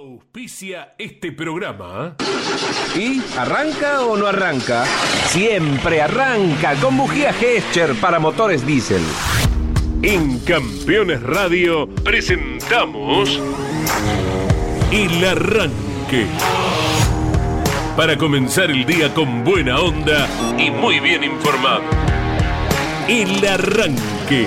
Auspicia este programa. ¿Y arranca o no arranca? Siempre arranca con bujía Gescher para motores diésel. En Campeones Radio presentamos El Arranque. Para comenzar el día con buena onda y muy bien informado. El Arranque.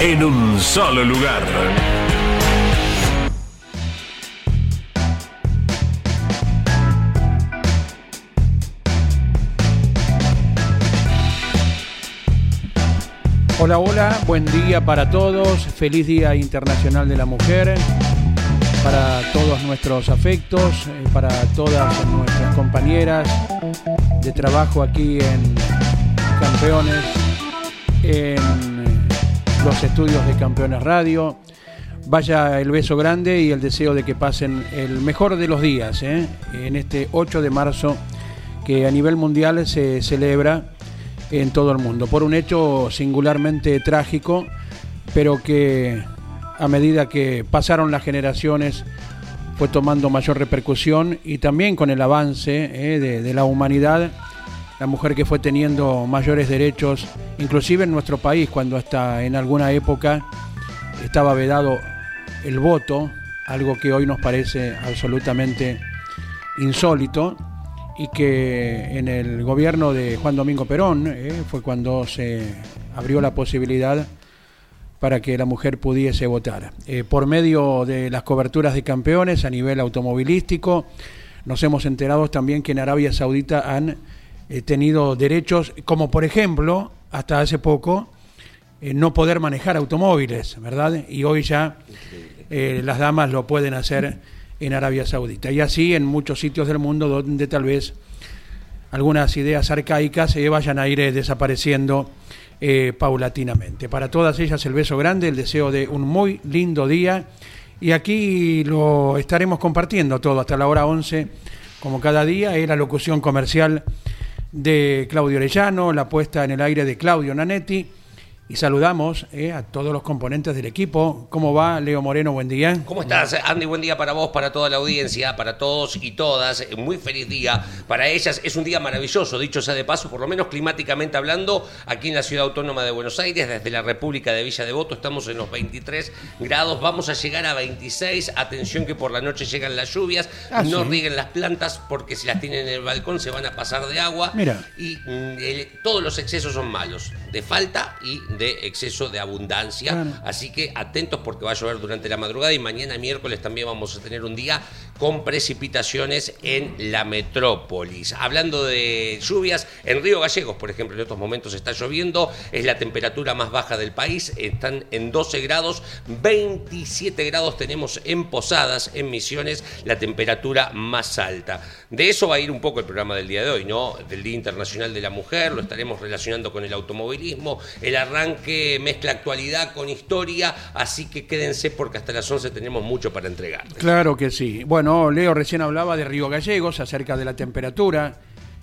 en un solo lugar. Hola, hola, buen día para todos, feliz Día Internacional de la Mujer, para todos nuestros afectos, eh, para todas nuestras compañeras de trabajo aquí en Campeones, los estudios de Campeones Radio. Vaya el beso grande y el deseo de que pasen el mejor de los días ¿eh? en este 8 de marzo que a nivel mundial se celebra en todo el mundo por un hecho singularmente trágico, pero que a medida que pasaron las generaciones fue tomando mayor repercusión y también con el avance ¿eh? de, de la humanidad la mujer que fue teniendo mayores derechos, inclusive en nuestro país, cuando hasta en alguna época estaba vedado el voto, algo que hoy nos parece absolutamente insólito, y que en el gobierno de Juan Domingo Perón eh, fue cuando se abrió la posibilidad para que la mujer pudiese votar. Eh, por medio de las coberturas de campeones a nivel automovilístico, nos hemos enterado también que en Arabia Saudita han eh, tenido derechos, como por ejemplo, hasta hace poco, eh, no poder manejar automóviles, ¿verdad? Y hoy ya eh, las damas lo pueden hacer en Arabia Saudita. Y así en muchos sitios del mundo donde tal vez algunas ideas arcaicas se vayan a ir desapareciendo paulatinamente. Para todas ellas el beso grande, el deseo de un muy lindo día. Y aquí lo estaremos compartiendo todo hasta la hora 11, como cada día, es la locución comercial de Claudio Orellano, la puesta en el aire de Claudio Nanetti y saludamos eh, a todos los componentes del equipo. ¿Cómo va, Leo Moreno? Buen día. ¿Cómo estás, Andy? Buen día para vos, para toda la audiencia, para todos y todas. Muy feliz día para ellas. Es un día maravilloso, dicho sea de paso, por lo menos climáticamente hablando, aquí en la Ciudad Autónoma de Buenos Aires, desde la República de Villa Devoto, estamos en los 23 grados. Vamos a llegar a 26. Atención que por la noche llegan las lluvias. Ah, no sí. rieguen las plantas porque si las tienen en el balcón se van a pasar de agua. Mira. Y mm, el- todos los excesos son malos, de falta y de exceso de abundancia. Claro. Así que atentos porque va a llover durante la madrugada y mañana miércoles también vamos a tener un día con precipitaciones en la metrópolis. Hablando de lluvias, en Río Gallegos, por ejemplo, en estos momentos está lloviendo, es la temperatura más baja del país, están en 12 grados, 27 grados tenemos en Posadas, en Misiones, la temperatura más alta. De eso va a ir un poco el programa del día de hoy, ¿no? Del Día Internacional de la Mujer, lo estaremos relacionando con el automovilismo, el arranque mezcla actualidad con historia, así que quédense porque hasta las 11 tenemos mucho para entregar. Claro que sí. Bueno, Leo recién hablaba de Río Gallegos, acerca de la temperatura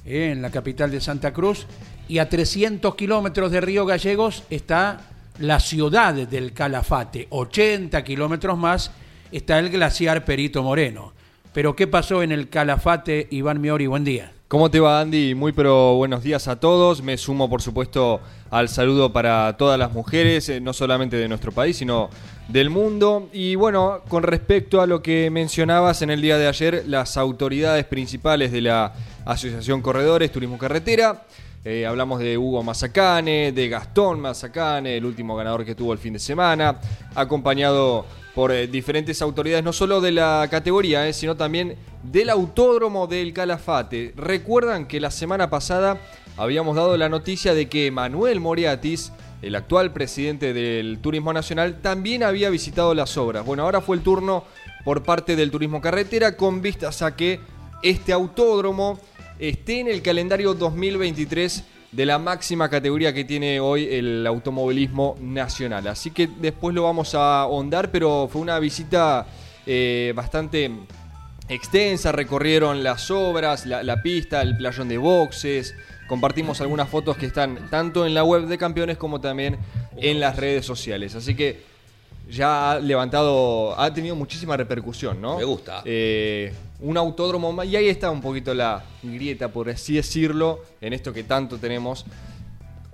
eh, en la capital de Santa Cruz, y a 300 kilómetros de Río Gallegos está la ciudad del Calafate, 80 kilómetros más está el glaciar Perito Moreno. Pero ¿qué pasó en el Calafate, Iván Miori? Buen día. ¿Cómo te va Andy? Muy pero buenos días a todos. Me sumo por supuesto al saludo para todas las mujeres, eh, no solamente de nuestro país, sino del mundo. Y bueno, con respecto a lo que mencionabas en el día de ayer, las autoridades principales de la Asociación Corredores Turismo Carretera, eh, hablamos de Hugo Mazacane, de Gastón Mazacane, el último ganador que tuvo el fin de semana, acompañado por eh, diferentes autoridades, no solo de la categoría, eh, sino también del autódromo del Calafate. Recuerdan que la semana pasada habíamos dado la noticia de que Manuel Moriatis, el actual presidente del Turismo Nacional, también había visitado las obras. Bueno, ahora fue el turno por parte del turismo carretera con vistas a que este autódromo esté en el calendario 2023 de la máxima categoría que tiene hoy el automovilismo nacional. Así que después lo vamos a ahondar, pero fue una visita eh, bastante extensa, recorrieron las obras, la, la pista, el playón de boxes, compartimos algunas fotos que están tanto en la web de campeones como también en las redes sociales. Así que ya ha levantado, ha tenido muchísima repercusión, ¿no? Me gusta. Eh, un autódromo más, y ahí está un poquito la grieta, por así decirlo, en esto que tanto tenemos.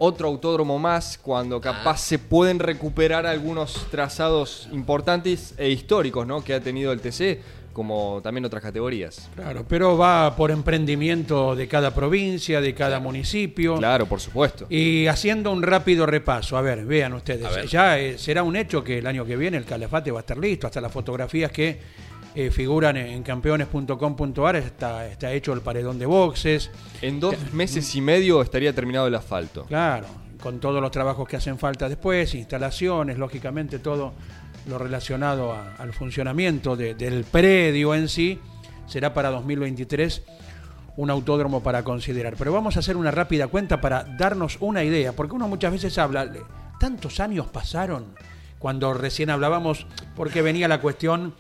Otro autódromo más, cuando capaz Ah. se pueden recuperar algunos trazados importantes e históricos, ¿no? Que ha tenido el TC, como también otras categorías. Claro, pero va por emprendimiento de cada provincia, de cada municipio. Claro, por supuesto. Y haciendo un rápido repaso, a ver, vean ustedes, ver. ya eh, será un hecho que el año que viene el Calafate va a estar listo, hasta las fotografías que eh, figuran en campeones.com.ar está, está hecho el paredón de boxes, En dos meses y medio estaría terminado el asfalto. claro, con todos los trabajos que hacen falta después, instalaciones, lógicamente todo lo relacionado a- al funcionamiento de- del predio en sí, será para 2023 un autódromo para considerar. Pero vamos a hacer una rápida cuenta para darnos una idea, porque uno muchas veces habla, tantos años pasaron cuando recién hablábamos, porque venía la cuestión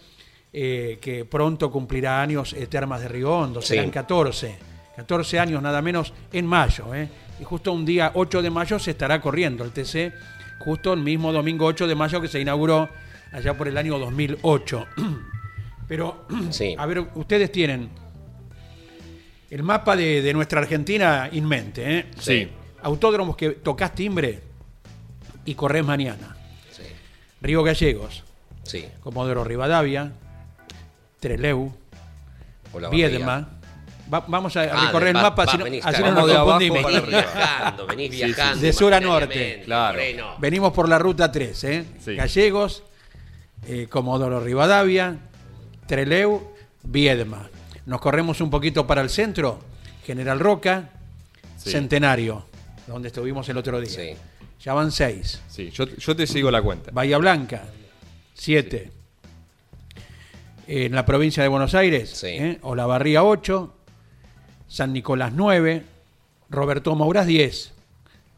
eh, que pronto cumplirá años eh, Termas de Río Hondo, serán Sí. 14, 14 años nada menos en mayo, ¿eh? y justo un día 8 de mayo se estará corriendo el TC, justo el mismo domingo 8 de mayo que se inauguró allá por el año 2008. Pero, Sí. a ver, ustedes tienen el mapa de, de nuestra Argentina en mente, ¿eh? Sí. Autódromos que tocas timbre y corres mañana. Sí, Río Gallegos, sí. Comodoro Rivadavia, Treleu, Hola, Viedma. Va- vamos a Ah, recorrer el mapa, va, si no- venís, así no claro. nos Vamos de abajo confundimos. Venís viajando, venís Sí, sí. viajando. De sur a norte. Claro. Venimos por la ruta 3, ¿eh? Sí. Gallegos, eh, Comodoro Rivadavia, Treleu, Viedma. Nos corremos un poquito para el centro, General Roca, Sí. Centenario, donde estuvimos el otro día. Sí. Ya van seis. Sí, yo, yo te sigo la cuenta. Bahía Blanca, 7. En la provincia de Buenos Aires, Sí. ¿eh? Olavarría 8, San Nicolás 9, Roberto Mouras 10,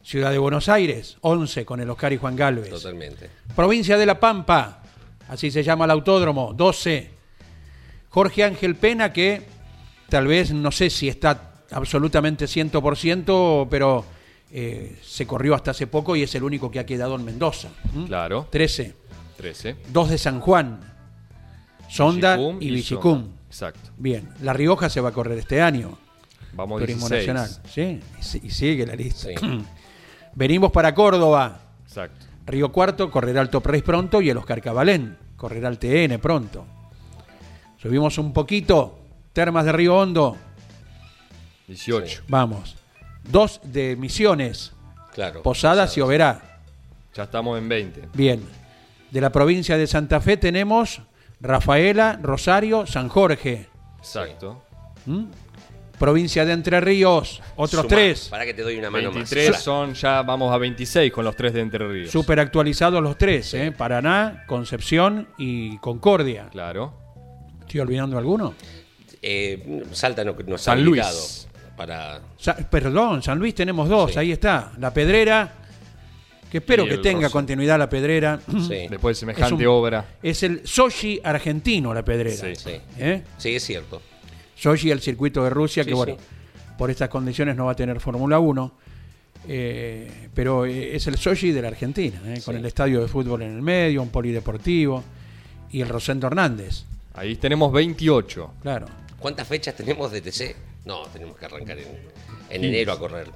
Ciudad de Buenos Aires 11 con el Oscar y Juan Galvez. Totalmente. Provincia de La Pampa, así se llama el autódromo, 12. Jorge Ángel Pena, que tal vez no sé si está absolutamente 100%, pero eh, se corrió hasta hace poco y es el único que ha quedado en Mendoza. ¿m? Claro. 13. 13. Dos de San Juan, Sonda y. Sonda. Exacto. Bien, La Rioja se va a correr este año. Vamos Turismo 16. Nacional. Sí, y si- y sigue la lista. Sí. Venimos para Córdoba. Exacto. Río Cuarto correrá el Top Race pronto y el Oscar Cabalén correrá el TN pronto. Subimos un poquito. Termas de Río Hondo. 18. Vamos. Dos de Misiones. Claro. Posadas y Oberá. Ya estamos en 20. Bien. De la provincia de Santa Fe tenemos Rafaela, Rosario, San Jorge. Exacto. ¿Mm? Provincia de Entre Ríos, otros tres. Para que te doy una mano 23 más. son ya, vamos a 26 con los tres de Entre Ríos. Super actualizados los tres, ¿eh? Paraná, Concepción y Concordia. Claro. ¿Estoy olvidando alguno? Eh, Salta no, no está San Luis. Para, Sa- perdón, San Luis tenemos dos, Sí. ahí está. La Pedrera, que espero que tenga continuidad la Pedrera. sí, Después de semejante Es un- obra. Es el Sochi argentino, la Pedrera. Sí. sí. ¿Eh? Sí, es cierto. Sochi, el circuito de Rusia, Sí, que bueno, sí. por estas condiciones no va a tener Fórmula 1. eh, pero eh, es el Sochi de la Argentina, ¿eh? con el estadio de fútbol en el medio, un polideportivo y el Rosendo Hernández, Ahí tenemos 28. claro. ¿Cuántas fechas tenemos de TC? No, tenemos que arrancar en, en 15. enero a correr.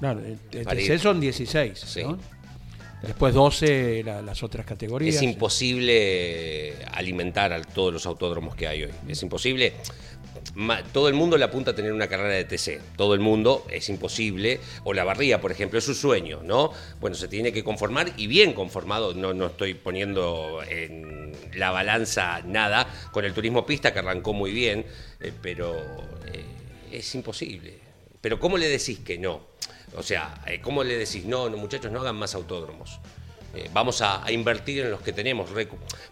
Claro, Para TC ir. son 16, Sí. ¿no? Después 12 la- las otras categorías. Es imposible alimentar a todos los autódromos que hay hoy. Es imposible. Todo el mundo le apunta a tener una carrera de TC. Todo el mundo es imposible. O la barría, por ejemplo, es su sueño, ¿no? Bueno, se tiene que conformar y bien conformado. No, no estoy poniendo en la balanza nada con el turismo pista que arrancó muy bien, eh, pero eh, es imposible. Pero ¿cómo le decís que no? O sea, eh, ¿cómo le decís no, no muchachos, no hagan más autódromos? Vamos a, a invertir en los que tenemos,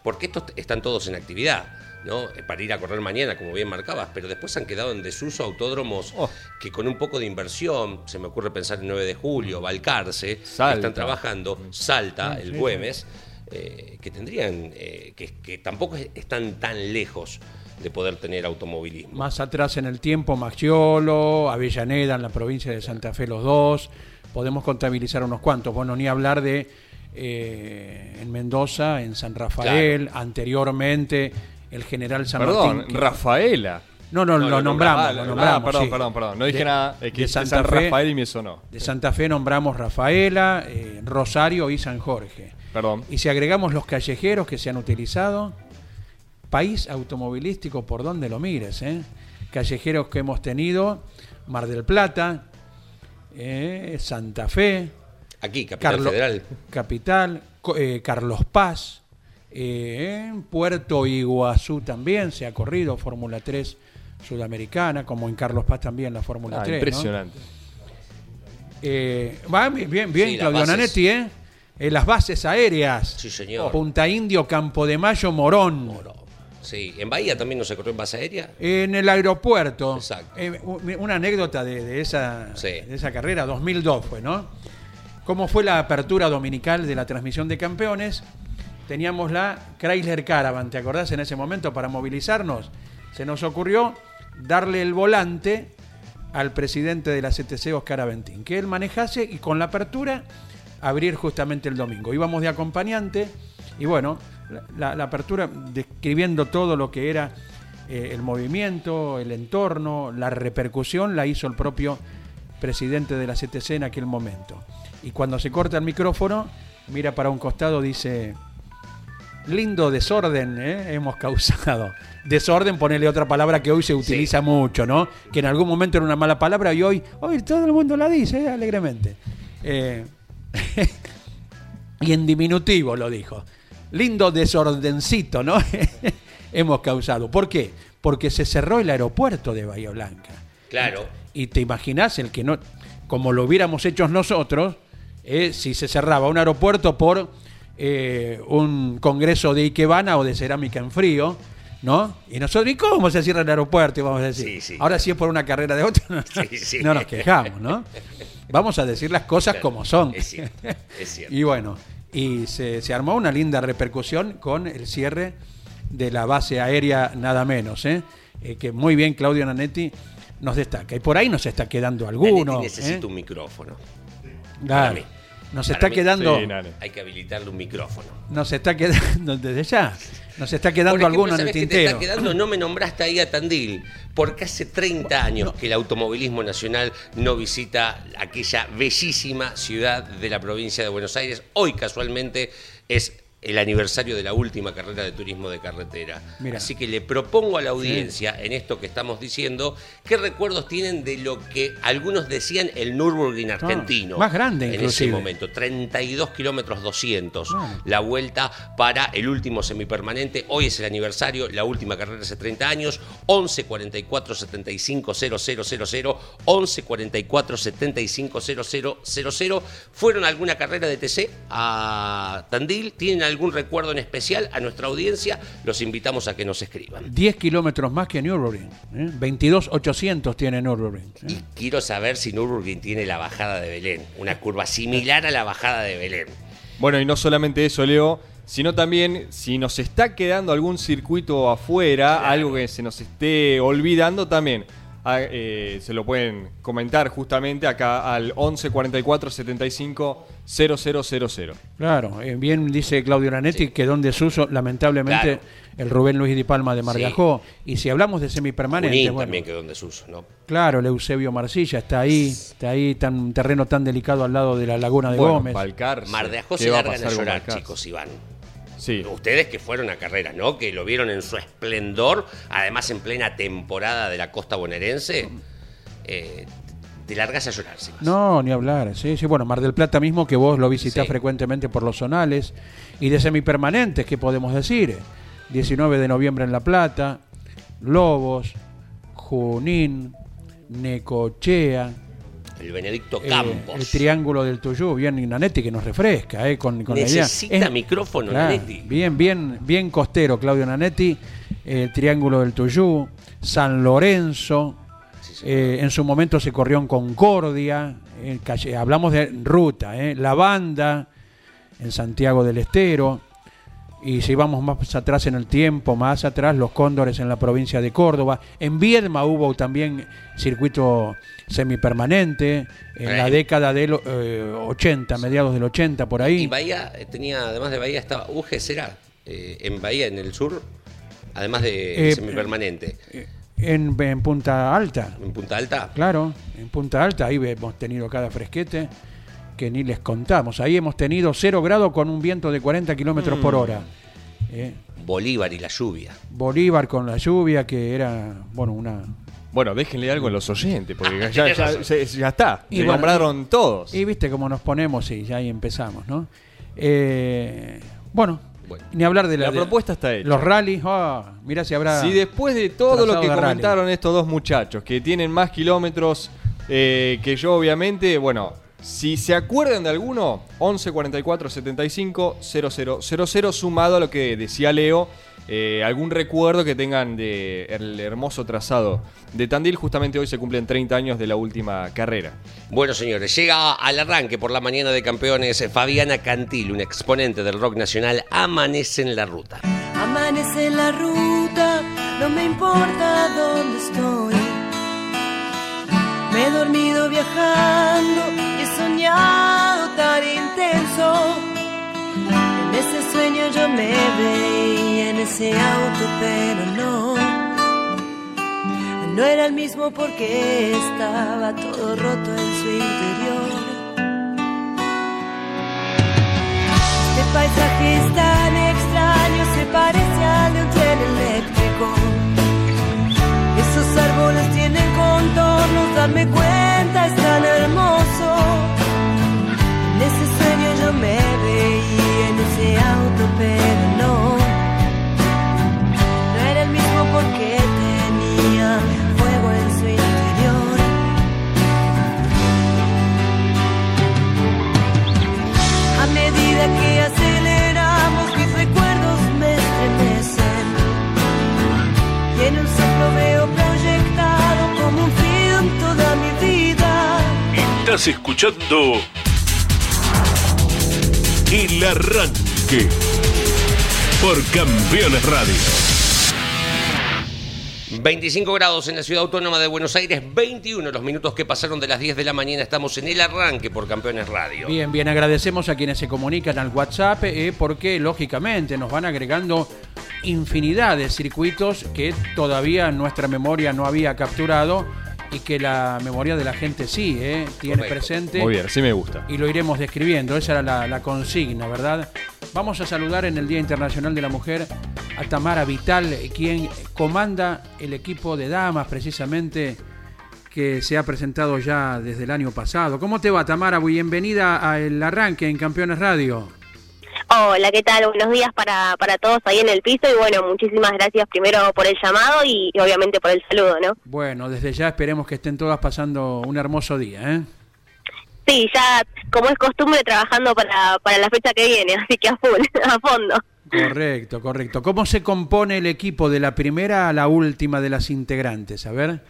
porque estos están todos en actividad. ¿No? Eh, Para ir a correr mañana, como bien marcabas, pero después han quedado en desuso autódromos Oh. que con un poco de inversión, se me ocurre pensar en 9 de julio, Balcarce, que Salta. están trabajando, Salta, Sí, el Güemes, eh, que tendrían, eh, que, que tampoco es- están tan lejos de poder tener automovilismo. Más atrás en el tiempo, Maxiolo, Avellaneda en la provincia de Santa Fe, los dos. Podemos contabilizar unos cuantos. Bueno, ni hablar de eh, en Mendoza, en San Rafael, anteriormente el general San Perdón, Martín. que- Rafaela. No, no, No, lo lo nombramos. Ah, lo ah, nombramos, perdón, sí. perdón, perdón. No dije De- nada. Es que de Santa San Fe. Rafael y me sonó. De Santa Fe nombramos Rafaela, eh, Rosario y San Jorge. Perdón. Y si agregamos los callejeros que se han utilizado, país automovilístico por donde lo mires, ¿eh? callejeros que hemos tenido, Mar del Plata, eh, Santa Fe, Aquí, Capital Carlo- Federal. Capital, eh, Carlos Paz, eh, en Puerto Iguazú también se ha corrido Fórmula 3 sudamericana, como en Carlos Paz también la Fórmula Ah, 3. ¿no? impresionante. Eh, va bien, bien, bien, Sí, Claudio bases. Nanetti, ¿eh? Eh, las bases aéreas. Sí, señor. Punta Indio, Campo de Mayo, Morón. Oro. Sí, en Bahía también no se corrió en base aérea. En el aeropuerto. Exacto. Eh, una anécdota de, de esa, Sí. de esa carrera, 2002 fue, ¿no? ¿Cómo fue la apertura dominical de la transmisión de campeones? Teníamos la Chrysler Caravan, ¿te acordás en ese momento para movilizarnos? Se nos ocurrió darle el volante al presidente de la CTC, Oscar Aventín, que él manejase y con la apertura abrir justamente el domingo. Íbamos de acompañante y bueno, la, apertura describiendo todo lo que era eh, el movimiento, el entorno, la repercusión, la hizo el propio presidente de la CTC en aquel momento. Y cuando se corta el micrófono, mira para un costado, dice, lindo desorden ¿eh? hemos causado. Desorden, ponerle otra palabra que hoy se utiliza mucho, ¿no? Que en algún momento era una mala palabra y hoy, hoy todo el mundo la dice ¿eh? alegremente. Eh, y en diminutivo lo dijo. Lindo desordencito, ¿no? hemos causado. ¿Por qué? Porque se cerró el aeropuerto de Bahía Blanca. Claro. Y te imaginas el que no, como lo hubiéramos hecho nosotros, eh, si se cerraba un aeropuerto por eh, un congreso de Ikebana o de cerámica en frío, ¿no? Y nosotros, ¿y cómo se cierra el aeropuerto? Vamos a decir, Sí, sí. ahora si es por una carrera de otro, no, Sí, sí. no nos quejamos, ¿no? Vamos a decir las cosas como son. Es cierto, es cierto. y bueno, y se, se armó una linda repercusión con el cierre de la base aérea nada menos, ¿eh? Eh, que muy bien Claudio Nanetti nos destaca. Y por ahí nos está quedando alguno. Nanetti necesita ¿eh? un micrófono. Claro. Nos está mí. quedando, Sí. Hay que habilitarle un micrófono. nos está quedando desde ya, nos está quedando ejemplo, alguno en el ¿sabés qué te tintero. está quedando? No me nombraste ahí a Tandil, porque hace 30 años que el automovilismo nacional no visita aquella bellísima ciudad de la provincia de Buenos Aires. Hoy, casualmente, es el aniversario de la última carrera de turismo de carretera. Así que le propongo a la audiencia, en esto que estamos diciendo, qué recuerdos tienen de lo que algunos decían el Nürburgring argentino. Ah, más grande, En inclusive. ese momento, 32 kilómetros 200. Claro. La vuelta para el último semipermanente. Hoy es el aniversario, la última carrera hace 30 años. 11 44 75 000, 11 44 75 000. ¿Fueron a alguna carrera de TC a Tandil? ¿Tienen algún recuerdo en especial a nuestra audiencia? Los invitamos a que nos escriban. 10 kilómetros más que Nürburgring. ¿eh? 22.800 tiene Nürburgring. ¿eh? Y quiero saber si Nürburgring tiene la bajada de Belén, una curva similar a la bajada de Belén. Bueno, y no solamente eso, Leo, sino también si nos está quedando algún circuito afuera, algo que se nos esté olvidando también. Ah, eh, se lo pueden comentar justamente acá al 11 44 75 0000. Claro, eh, bien dice Claudio Lanetti que donde desuso, lamentablemente, Claro. el Rubén Luis Di Palma de Mar de Sí. Y si hablamos de semipermanente, Junín bueno, también quedó en desuso, ¿no? claro, el Eusebio Marcilla está ahí, está ahí, tan, un terreno tan delicado al lado de la Laguna de Bueno, Gómez. Balcarce. Mar de Ajó ¿Qué se va a largan a pasar con llorar, chicos, Iván. Sí. Ustedes que fueron a carreras, ¿no? Que lo vieron en su esplendor, además en plena temporada de la costa bonaerense. Eh, te largas a llorar, sí. No, ni hablar. Sí, sí, bueno, Mar del Plata mismo que vos lo visitás Sí. frecuentemente por los zonales. Y de semipermanentes, ¿qué podemos decir? 19 de noviembre en La Plata, Lobos, Junín, Necochea, el Benedicto eh, Campos. el triángulo del Tuyú, bien Nanetti que nos refresca, eh, con, con la idea. Necesita Es- micrófono, Claro, Nanetti. Bien, bien, bien costero, Claudio Nanetti. El Triángulo del Tuyú, San Lorenzo. eh, en su momento se corrió en Concordia. en calle- hablamos de ruta, eh, La Banda, en Santiago del Estero. Y si vamos más atrás en el tiempo, más atrás, los Cóndores en la provincia de Córdoba. En Viedma hubo también circuito semipermanente en la Eh. década del eh, 80, mediados del 80, por ahí. Y Bahía eh, tenía, además de Bahía, estaba UGES, era eh, en Bahía, en el sur, además de Eh, semipermanente. En, en Punta Alta, En Punta Alta, claro, en Punta Alta, ahí hemos tenido cada fresquete que ni les contamos. Ahí hemos tenido cero grado con un viento de 40 kilómetros por hora. Eh, Bolívar y la lluvia. Bolívar con la lluvia, que era, bueno, una. Bueno, déjenle algo a los oyentes, porque ya, tenés ya, razón. se- ya está. Y bueno, nombraron todos. Y viste cómo nos ponemos y ya ahí empezamos, ¿no? Eh, bueno, Bueno. ni hablar de la, La de- propuesta está hecha. Los rallies, mirá si habrá. Si después de todo lo que rally. comentaron estos dos muchachos, que tienen más kilómetros eh, que yo, obviamente, bueno, si se acuerdan de alguno, 11 44 75 00 00, sumado a lo que decía Leo, eh, algún recuerdo que tengan del hermoso trazado de Tandil. Justamente hoy se cumplen 30 años de la última carrera. Bueno, señores, llega al arranque por la mañana de campeones Fabiana Cantil, un exponente del rock nacional, amanece en la ruta. Amanece en la ruta, no me importa dónde estoy. Me he dormido viajando y soñado tan intenso. En ese sueño yo me veía en ese auto, pero no. No era el mismo porque estaba todo roto en su interior. Este paisaje es tan extraño, se parece al de un tren eléctrico. Esos árboles tienen contornos, darme cuenta auto, pero. No era el mismo porque tenía fuego en su interior. A medida que aceleramos, mis recuerdos me estremecen. Y en un soplo veo proyectado como un film toda mi vida. Estás escuchando El Arranque por Campeones Radio. 25 grados en la ciudad autónoma de Buenos Aires, 21 los minutos que pasaron de las 10 de la mañana. Estamos en el arranque por Campeones Radio. Bien, bien, agradecemos a quienes se comunican al WhatsApp eh, porque lógicamente nos van agregando infinidad de circuitos que todavía nuestra memoria no había capturado y que la memoria de la gente sí eh, tiene Correcto. presente. Muy bien, sí me gusta. Y lo iremos describiendo, esa era la, la consigna, ¿verdad? Vamos a saludar en el Día Internacional de la Mujer a Tamara Vital, quien comanda el equipo de damas precisamente que se ha presentado ya desde el año pasado. ¿Cómo te va, Tamara? Bienvenida al arranque en Campeones Radio. Hola, ¿qué tal? Buenos días para, para todos ahí en el piso y bueno, muchísimas gracias primero por el llamado y, y obviamente por el saludo, ¿no? Bueno, desde ya esperemos que estén todas pasando un hermoso día, ¿eh? Sí, ya como es costumbre trabajando para, para la fecha que viene, así que a full, a fondo. Correcto, correcto. ¿Cómo se compone el equipo de la primera a la última de las integrantes? A ver.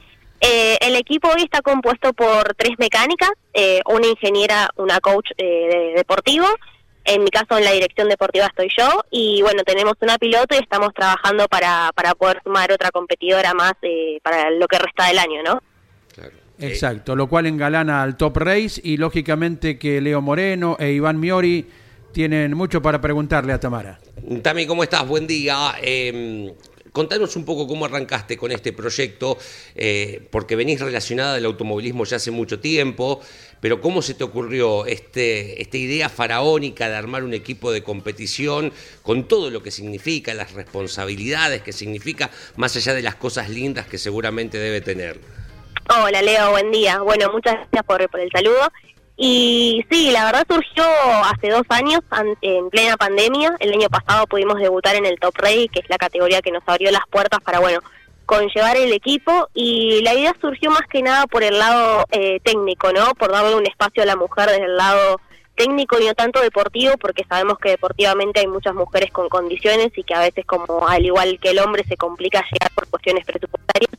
Eh, el equipo hoy está compuesto por tres mecánicas, eh, una ingeniera, una coach eh, de- deportivo, en mi caso en la dirección deportiva estoy yo, y bueno, tenemos una piloto y estamos trabajando para, para poder sumar otra competidora más eh, para lo que resta del año, ¿no? Claro. Eh, Exacto, lo cual engalana al Top Race y lógicamente que Leo Moreno e Iván Miori tienen mucho para preguntarle a Tamara. Tami, ¿cómo estás? Buen día. Eh, contanos un poco cómo arrancaste con este proyecto, eh, porque venís relacionada al automovilismo ya hace mucho tiempo, pero ¿cómo se te ocurrió este, esta idea faraónica de armar un equipo de competición con todo lo que significa, las responsabilidades que significa, más allá de las cosas lindas que seguramente debe tener? Hola Leo, buen día. Bueno, muchas gracias por, por el saludo. Y sí, la verdad surgió hace dos años, en plena pandemia. El año pasado pudimos debutar en el Top Race, que es la categoría que nos abrió las puertas para, bueno, llevar el equipo y la idea surgió más que nada por el lado eh, técnico, ¿no? Por darle un espacio a la mujer desde el lado técnico y no tanto deportivo, porque sabemos que deportivamente hay muchas mujeres con condiciones y que a veces, como al igual que el hombre, se complica llegar por cuestiones presupuestarias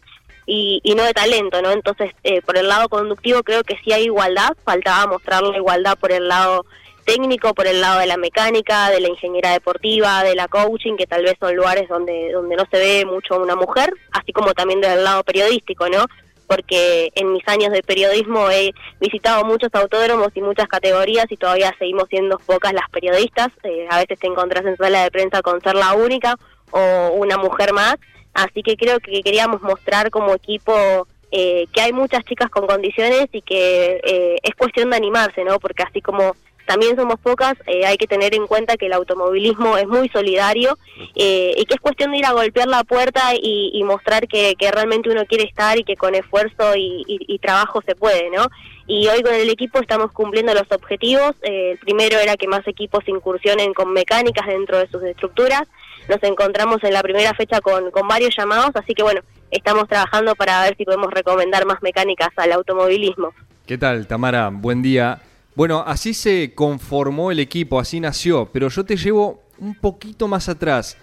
y, y no de talento, ¿no? Entonces, eh, por el lado conductivo creo que sí hay igualdad, faltaba mostrar la igualdad por el lado técnico, por el lado de la mecánica, de la ingeniería deportiva, de la coaching, que tal vez son lugares donde, donde no se ve mucho una mujer, así como también del lado periodístico, ¿no? Porque en mis años de periodismo he visitado muchos autódromos y muchas categorías y todavía seguimos siendo pocas las periodistas. Eh, a veces te encontrás en sala de prensa con ser la única o una mujer más. Así que creo que queríamos mostrar como equipo eh, que hay muchas chicas con condiciones y que eh, es cuestión de animarse, ¿no? Porque así como también somos pocas, eh, hay que tener en cuenta que el automovilismo es muy solidario eh, y que es cuestión de ir a golpear la puerta y, mostrar que, realmente uno quiere estar y que con esfuerzo y, trabajo se puede, ¿no? Y hoy con el equipo estamos cumpliendo los objetivos. Eh, el primero era que más equipos incursionen con mecánicas dentro de sus estructuras. Nos encontramos en la primera fecha con, con varios llamados, así que bueno, estamos trabajando para ver si podemos recomendar más mecánicas al automovilismo. ¿Qué tal, Tamara? Buen día. Bueno, así se conformó el equipo, así nació, pero yo te llevo un poquito más atrás.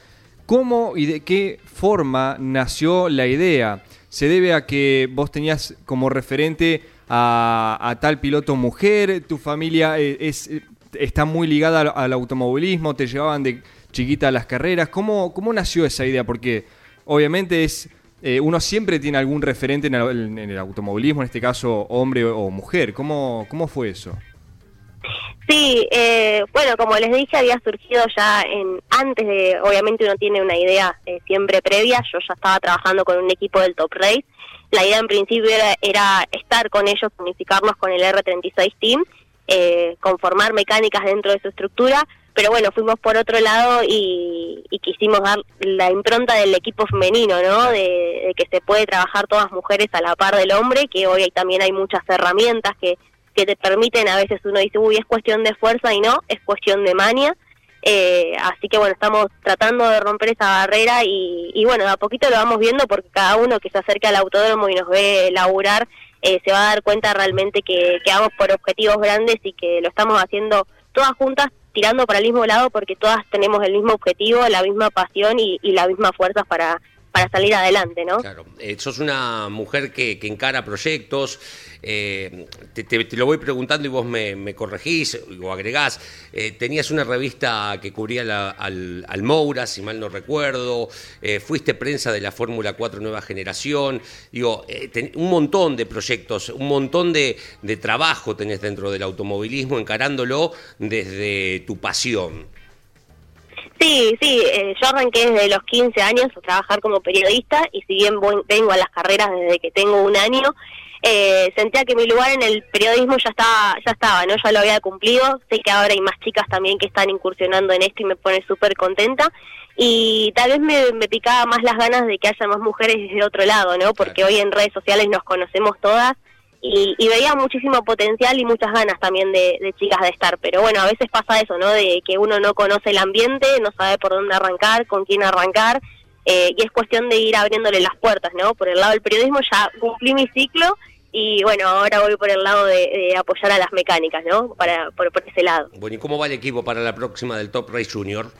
¿Cómo y de qué forma nació la idea? ¿Se debe a que vos tenías como referente a, tal piloto mujer? ¿Tu familia eh, es, está muy ligada al, automovilismo? ¿Te llevaban de chiquita a las carreras? ¿Cómo, cómo nació esa idea? Porque obviamente es eh, uno siempre tiene algún referente en el, en el, automovilismo, en este caso hombre o mujer. ¿Cómo, cómo fue eso? Sí, eh, bueno, como les dije, había surgido ya en antes de, obviamente uno tiene una idea eh, siempre previa, yo ya estaba trabajando con un equipo del Top Race, la idea en principio era, estar con ellos, unificarnos con el R36 Team, eh, conformar mecánicas dentro de su estructura, pero bueno, fuimos por otro lado y, quisimos dar la impronta del equipo femenino, ¿no? De, de, que se puede trabajar todas mujeres a la par del hombre, que hoy también hay muchas herramientas que que te permiten, a veces uno dice, uy, es cuestión de fuerza y no, es cuestión de mania. Eh, así que bueno, estamos tratando de romper esa barrera y, bueno, a poquito lo vamos viendo porque cada uno que se acerca al autódromo y nos ve laburar eh, se va a dar cuenta realmente que, que vamos por objetivos grandes y que lo estamos haciendo todas juntas tirando para el mismo lado porque todas tenemos el mismo objetivo, la misma pasión y, y la misma fuerza para, para salir adelante, ¿no? Claro, eh, sos una mujer que, encara proyectos, eh, te, lo voy preguntando y vos me, corregís o agregás, eh, tenías una revista que cubría al, al, Moura, si mal no recuerdo, fuiste prensa de la Fórmula 4 Nueva Generación, digo, un montón de proyectos, un montón de, de trabajo tenés dentro del automovilismo, encarándolo desde tu pasión. Sí, sí, eh, yo arranqué desde los 15 años a trabajar como periodista y si bien vengo a las carreras desde que tengo un año, eh, sentía que mi lugar en el periodismo ya estaba, ya estaba, ¿no? Ya lo había cumplido. Sé que ahora hay más chicas también que están incursionando en esto y me pone súper contenta. Y tal vez me, me, picaba más las ganas de que haya más mujeres desde otro lado, ¿no? Porque hoy en redes sociales nos conocemos todas y, veía muchísimo potencial y muchas ganas también de, chicas de estar. Pero bueno, a veces pasa eso, ¿no? De que uno no conoce el ambiente, no sabe por dónde arrancar, con quién arrancar, eh, y es cuestión de ir abriéndole las puertas, ¿no? Por el lado del periodismo ya cumplí mi ciclo y bueno, ahora voy por el lado de, apoyar a las mecánicas, ¿no? Para, por, por ese lado. Bueno, ¿y cómo va el equipo para la próxima del Top Race Junior?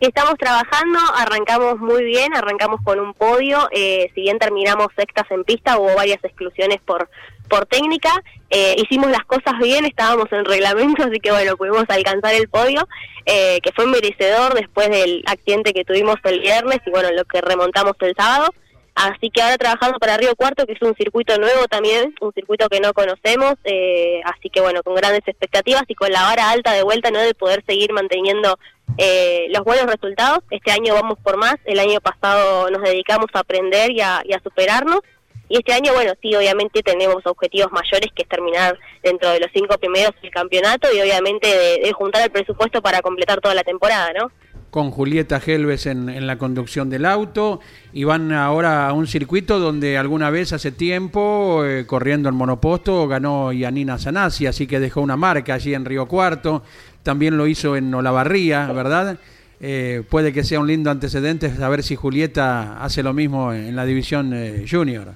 Estamos trabajando, arrancamos muy bien, arrancamos con un podio, eh, si bien terminamos sextas en pista, hubo varias exclusiones por, por técnica, eh, hicimos las cosas bien, estábamos en reglamento, así que bueno, pudimos alcanzar el podio, eh, que fue merecedor después del accidente que tuvimos el viernes y bueno, lo que remontamos el sábado. Así que ahora trabajando para Río Cuarto, que es un circuito nuevo también, un circuito que no conocemos, eh, así que bueno, con grandes expectativas y con la vara alta de vuelta, ¿no? De poder seguir manteniendo eh, los buenos resultados. Este año vamos por más, el año pasado nos dedicamos a aprender y a, superarnos. Y este año, bueno, sí, obviamente tenemos objetivos mayores que es terminar dentro de los cinco primeros del campeonato y obviamente de juntar el presupuesto para completar toda la temporada, ¿no? con Julieta Helves en, la conducción del auto y van ahora a un circuito donde alguna vez hace tiempo, eh, corriendo el monoposto, ganó Yanina Sanasi, así que dejó una marca allí en Río Cuarto, también lo hizo en Olavarría, ¿verdad? eh, puede que sea un lindo antecedente saber si Julieta hace lo mismo en la división eh, junior.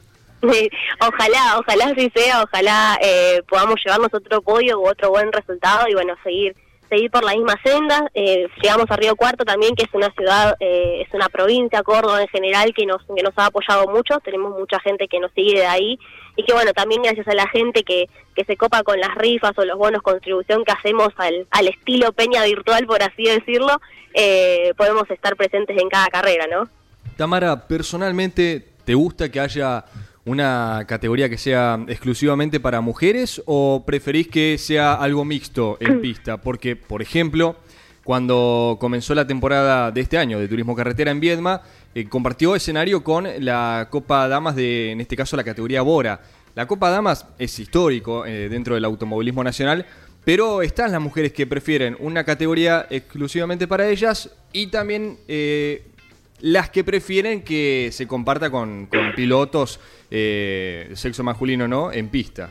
Ojalá, ojalá así sea, ojalá eh, podamos llevarnos otro podio u otro buen resultado y bueno, seguir seguir por la misma senda. Eh, llegamos a Río Cuarto también, que es una ciudad, eh, es una provincia, Córdoba en general, que nos, que nos ha apoyado mucho. Tenemos mucha gente que nos sigue de ahí y que bueno, también gracias a la gente que, que se copa con las rifas o los bonos contribución que hacemos al, al estilo peña virtual, por así decirlo, eh, podemos estar presentes en cada carrera, ¿no? Tamara, personalmente, ¿te gusta que haya una categoría que sea exclusivamente para mujeres o preferís que sea algo mixto en pista? Porque, por ejemplo, cuando comenzó la temporada de este año de Turismo Carretera en Viedma, eh, compartió escenario con la Copa Damas de, en este caso, la categoría Bora. La Copa Damas es histórico eh, dentro del automovilismo nacional, pero están las mujeres que prefieren una categoría exclusivamente para ellas y también eh, las que prefieren que se comparta con, con pilotos eh, sexo masculino, ¿no? En pista.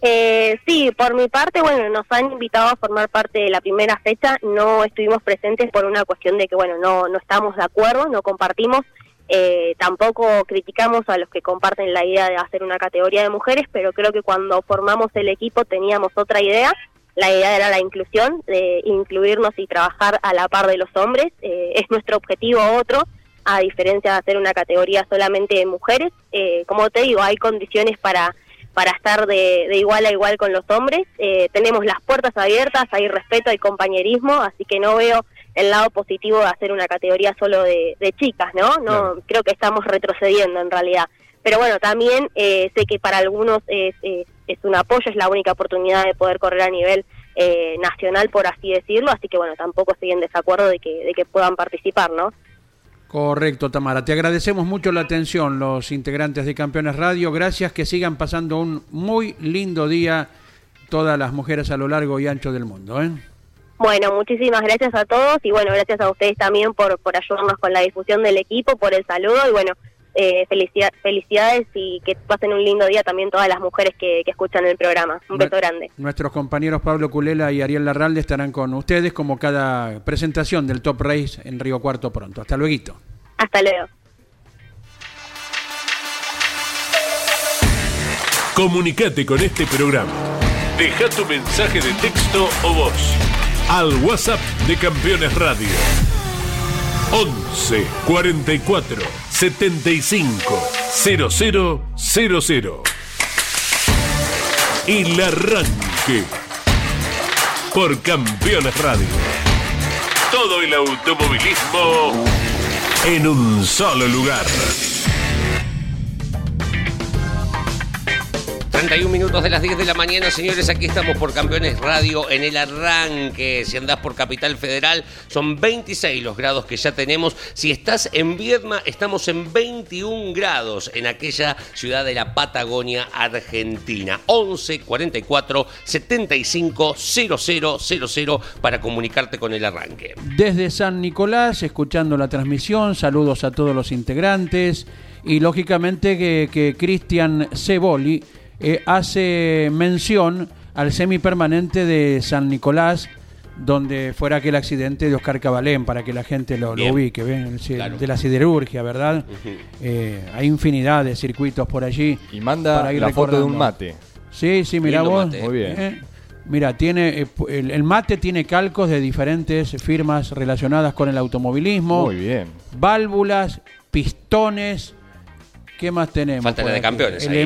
Eh, sí, por mi parte, bueno, nos han invitado a formar parte de la primera fecha, no estuvimos presentes por una cuestión de que, bueno, no, no estamos de acuerdo, no compartimos, eh, tampoco criticamos a los que comparten la idea de hacer una categoría de mujeres, pero creo que cuando formamos el equipo teníamos otra idea, la idea era la inclusión, de incluirnos y trabajar a la par de los hombres, eh, es nuestro objetivo otro, a diferencia de hacer una categoría solamente de mujeres, eh, como te digo, hay condiciones para para estar de, de igual a igual con los hombres. Eh, tenemos las puertas abiertas, hay respeto, hay compañerismo, así que no veo el lado positivo de hacer una categoría solo de, de chicas, ¿no? No creo que estamos retrocediendo en realidad. Pero bueno, también eh, sé que para algunos es, es, es un apoyo, es la única oportunidad de poder correr a nivel eh, nacional, por así decirlo, así que bueno, tampoco estoy en desacuerdo de que, de que puedan participar, ¿no? Correcto, Tamara. Te agradecemos mucho la atención, los integrantes de Campeones Radio. Gracias, que sigan pasando un muy lindo día todas las mujeres a lo largo y ancho del mundo. ¿eh? Bueno, muchísimas gracias a todos y bueno, gracias a ustedes también por, por ayudarnos con la difusión del equipo, por el saludo y bueno, eh, felicidad- felicidades y que pasen un lindo día también todas las mujeres que, que escuchan el programa. Un beso grande. Nuestros compañeros Pablo Culela y Ariel Larralde estarán con ustedes como cada presentación del Top Race en Río Cuarto pronto. Hasta luego. Hasta luego. Comunicate con este programa. Deja tu mensaje de texto o voz al WhatsApp de Campeones Radio. 11 44 75 0000. El arranque por Campeones Radio. Todo el automovilismo en un solo lugar. 31 minutos de las 10 de la mañana, señores, aquí estamos por Campeones Radio en el arranque. Si andás por Capital Federal, son 26 los grados que ya tenemos. Si estás en Viedma, estamos en 21 grados en aquella ciudad de la Patagonia, Argentina. 11 44 75 0000 para comunicarte con el arranque. Desde San Nicolás, escuchando la transmisión, saludos a todos los integrantes y lógicamente que, que Cristian Ceboli eh, hace mención al semipermanente de San Nicolás, donde fuera aquel accidente de Oscar Cabalén, para que la gente lo, ubique, ¿ven? Sí, Claro. de la siderurgia, ¿verdad? Eh, hay infinidad de circuitos por allí. Y manda para ir la foto de un mate. Sí, sí, mira vos. mate. Muy bien. Eh, Mira, tiene eh, el, el mate tiene calcos de diferentes firmas relacionadas con el automovilismo, Muy bien. válvulas, pistones, ¿qué más tenemos? Falta la de campeones ahí,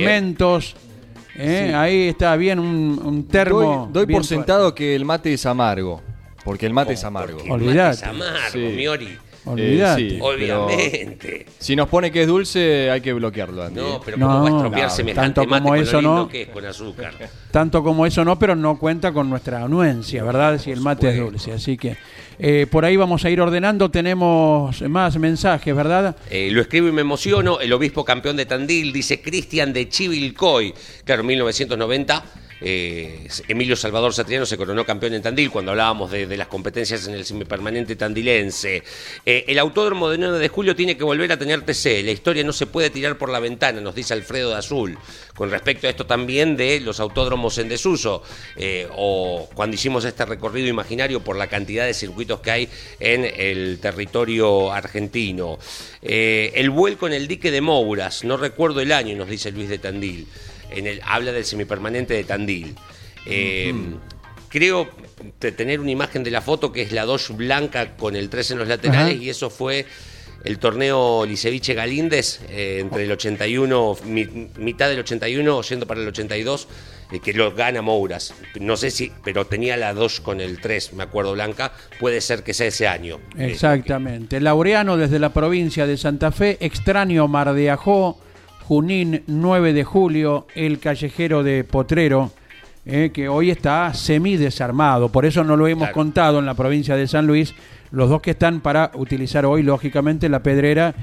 ¿eh? Sí. Ahí está bien un, un termo. Doy, por sentado que el mate es amargo. Porque el mate es amargo. Porque el Olvidate. mate es amargo, Sí. Miori. Olvidate. Eh, sí. Pero- Obviamente. Si nos pone que es dulce, hay que bloquearlo, Andy. No, pero No, ¿cómo va a estropear no, semejante tanto mate como con lo eso, lindo no. que es con azúcar? Tanto como eso no, pero no cuenta con nuestra anuencia, ¿verdad? Si el mate es supuesto. dulce. Así que eh, por ahí vamos a ir ordenando. Tenemos más mensajes, ¿verdad? Eh, lo escribo y me emociono. El obispo campeón de Tandil dice Cristian de Chivilcoy. Claro, 1990. Eh, Emilio Salvador Satriano se coronó campeón en Tandil cuando hablábamos de, las competencias en el semipermanente tandilense. Eh, el autódromo de 9 de julio tiene que volver a tener TC. La historia no se puede tirar por la ventana, nos dice Alfredo de Azul. Con respecto a esto también de los autódromos en desuso, eh, o cuando hicimos este recorrido imaginario por la cantidad de circuitos que hay en el territorio argentino. El vuelco en el dique de Mouras, no recuerdo el año, nos dice Luis de Tandil. En el, habla del semipermanente de Tandil. Eh, Creo te- tener una imagen de la foto que es la 2 blanca con el 3 en los laterales Ajá. y eso fue el torneo Liceviche Galíndez eh, entre el 81, mi- mitad del 81 yendo para el 82, eh, que lo gana Mouras. No sé si, pero tenía la 2 con el 3, me acuerdo blanca, puede ser que sea ese año. Eh, Exactamente. Laureano desde la provincia de Santa Fe, extraño Mar de Ajó, Junín 9 de julio, el callejero de Potrero, eh, que hoy está semidesarmado, por eso no lo hemos Claro. contado en la provincia de San Luis, los dos que están para utilizar hoy, lógicamente, la pedrera,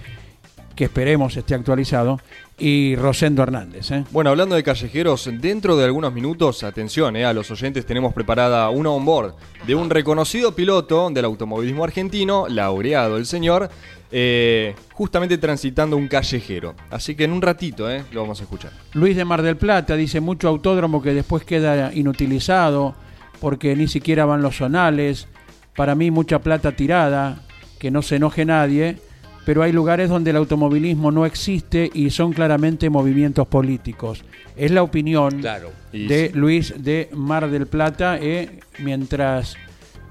que esperemos esté actualizado, y Rosendo Hernández. eh. Bueno, hablando de callejeros, dentro de algunos minutos, atención, eh, a los oyentes tenemos preparada una onboard de un reconocido piloto del automovilismo argentino, laureado el señor, eh, justamente transitando un callejero. Así que en un ratito eh, lo vamos a escuchar. Luis de Mar del Plata dice mucho autódromo que después queda inutilizado porque ni siquiera van los zonales. Para mí mucha plata tirada, que no se enoje nadie, pero hay lugares donde el automovilismo no existe y son claramente movimientos políticos. Es la opinión Claro. De sí. Luis de Mar del Plata eh, mientras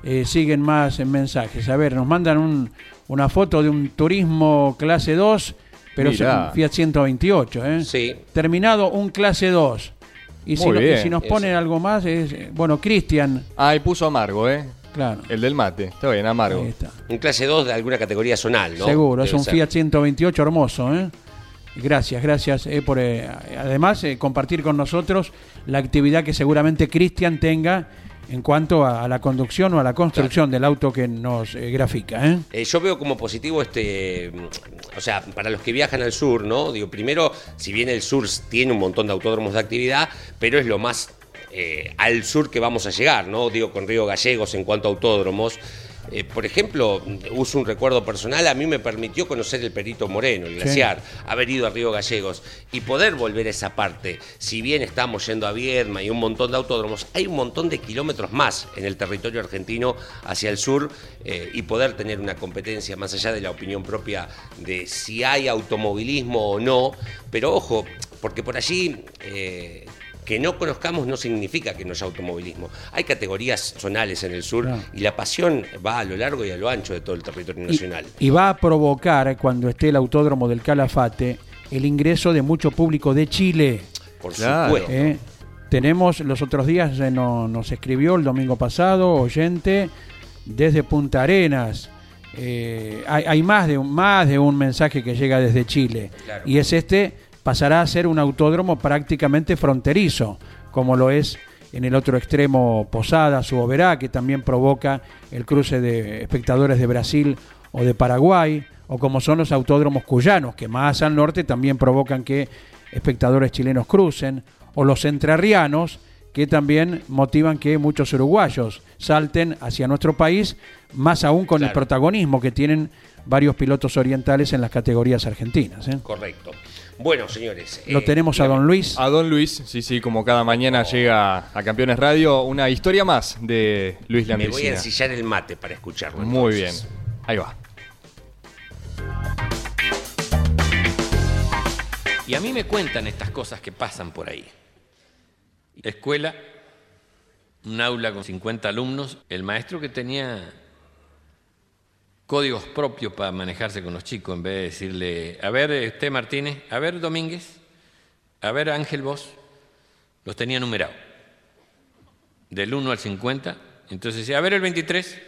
eh, siguen más mensajes. A ver, nos mandan un- una foto de un turismo clase 2, pero es un Fiat 128. ¿eh? Sí. Terminado un clase 2. Y si, Muy no- y bien. si nos ponen algo más, es. Bueno, Cristian, Ah, y puso amargo, ¿eh? claro. El del mate. Está bien, amargo. Ahí está. Un clase 2 de alguna categoría zonal, ¿no? Seguro, es un ser. Fiat 128 hermoso. ¿eh? Gracias, gracias eh, por eh, además eh, compartir con nosotros la actividad que seguramente Cristian tenga en cuanto a, a la conducción o a la construcción del auto que nos eh, grafica. ¿eh? Eh, yo veo como positivo este, mm, o sea, para los que viajan al sur, ¿no? Digo, primero, si bien el sur tiene un montón de autódromos de actividad, pero es lo más eh, al sur que vamos a llegar, ¿no? Digo, con Río Gallegos en cuanto a autódromos. Eh, por ejemplo, uso un recuerdo personal, a mí me permitió conocer el Perito Moreno, el glaciar, haber ido a Río Gallegos y poder volver a esa parte. Si bien estamos yendo a Viedma y un montón de autódromos, hay un montón de kilómetros más en el territorio argentino hacia el sur eh, y poder tener una competencia más allá de la opinión propia de si hay automovilismo o no. Pero ojo, porque por allí... eh, que no conozcamos no significa que no haya automovilismo. Hay categorías zonales en el sur y la pasión va a lo largo y a lo ancho de todo el territorio Y, nacional. y va a provocar, cuando esté el autódromo del Calafate, el ingreso de mucho público de Chile. Por Claro. supuesto. ¿eh? Tenemos los otros días, eh, no- nos escribió el domingo pasado, oyente, desde Punta Arenas. Eh, hay hay más, de un, más de un mensaje que llega desde Chile. Claro. Y es este, pasará a ser un autódromo prácticamente fronterizo, como lo es en el otro extremo Posadas u Oberá, que también provoca el cruce de espectadores de Brasil o de Paraguay, o como son los autódromos cuyanos, que más al norte también provocan que espectadores chilenos crucen, o los entrerrianos, que también motivan que muchos uruguayos salten hacia nuestro país, más aún con el protagonismo que tienen varios pilotos orientales en las categorías argentinas. ¿eh? Correcto. Bueno, señores. Lo eh, tenemos a don Luis. A Don Luis, sí, sí, como cada mañana llega a Campeones Radio, una historia más de Luis Me voy a ensillar el mate para escucharlo. Muy bien. Ahí va. Y a mí me cuentan estas cosas que pasan por ahí. Escuela, un aula con 50 alumnos, el maestro que tenía códigos propios para manejarse con los chicos, en vez de decirle, a ver, este Martínez, a ver, Domínguez, a ver, Ángel Vos, los tenía numerados, del 1 al 50. Entonces a ver el 23,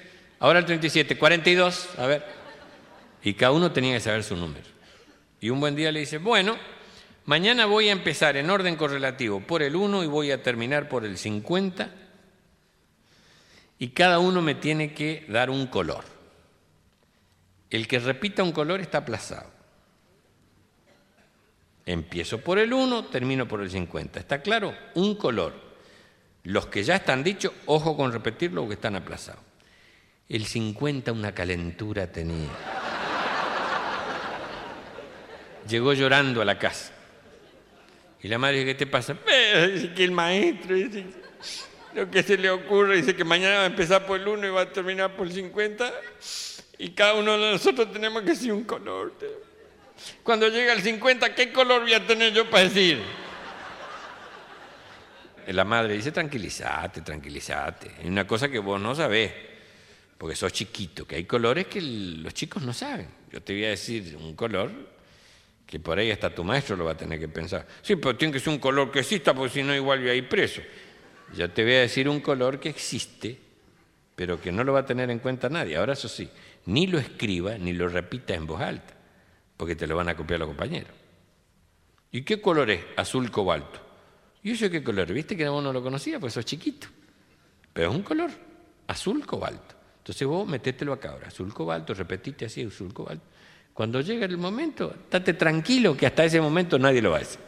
ahora el 37, 42, a ver. Y cada uno tenía que saber su número. Y un buen día le dice, bueno, mañana voy a empezar en orden correlativo por el 1 y voy a terminar por el 50. Y cada uno me tiene que dar un color. El que repita un color está aplazado. Empiezo por el 1, termino por el 50. ¿Está claro? Un color. Los que ya están dichos, ojo con repetirlo porque están aplazados. El 50 una calentura tenía. Llegó llorando a la casa. Y la madre dice, ¿qué te pasa? "Eh, Dice que el maestro, dice, lo que se le ocurre, dice que mañana va a empezar por el 1 y va a terminar por el 50. Y cada uno de nosotros tenemos que decir un color. Cuando llega el 50, ¿qué color voy a tener yo para decir? La madre dice, tranquilízate, tranquilízate. Es una cosa que vos no sabés, porque sos chiquito, que hay colores que los chicos no saben. Yo te voy a decir un color que por ahí hasta tu maestro lo va a tener que pensar. Sí, pero tiene que ser un color que exista, porque si no igual voy a ir preso. Yo te voy a decir un color que existe, pero que no lo va a tener en cuenta nadie. Ahora eso sí, ni lo escriba ni lo repita en voz alta, porque te lo van a copiar los compañeros. ¿Y qué color es? Azul cobalto. ¿Y eso qué color? ¿Viste que vos no lo conocía? Pues sos chiquito. Pero es un color, azul cobalto. Entonces vos metételo acá ahora, azul cobalto, repetite así, azul cobalto. Cuando llegue el momento, estate tranquilo que hasta ese momento nadie lo va a decir.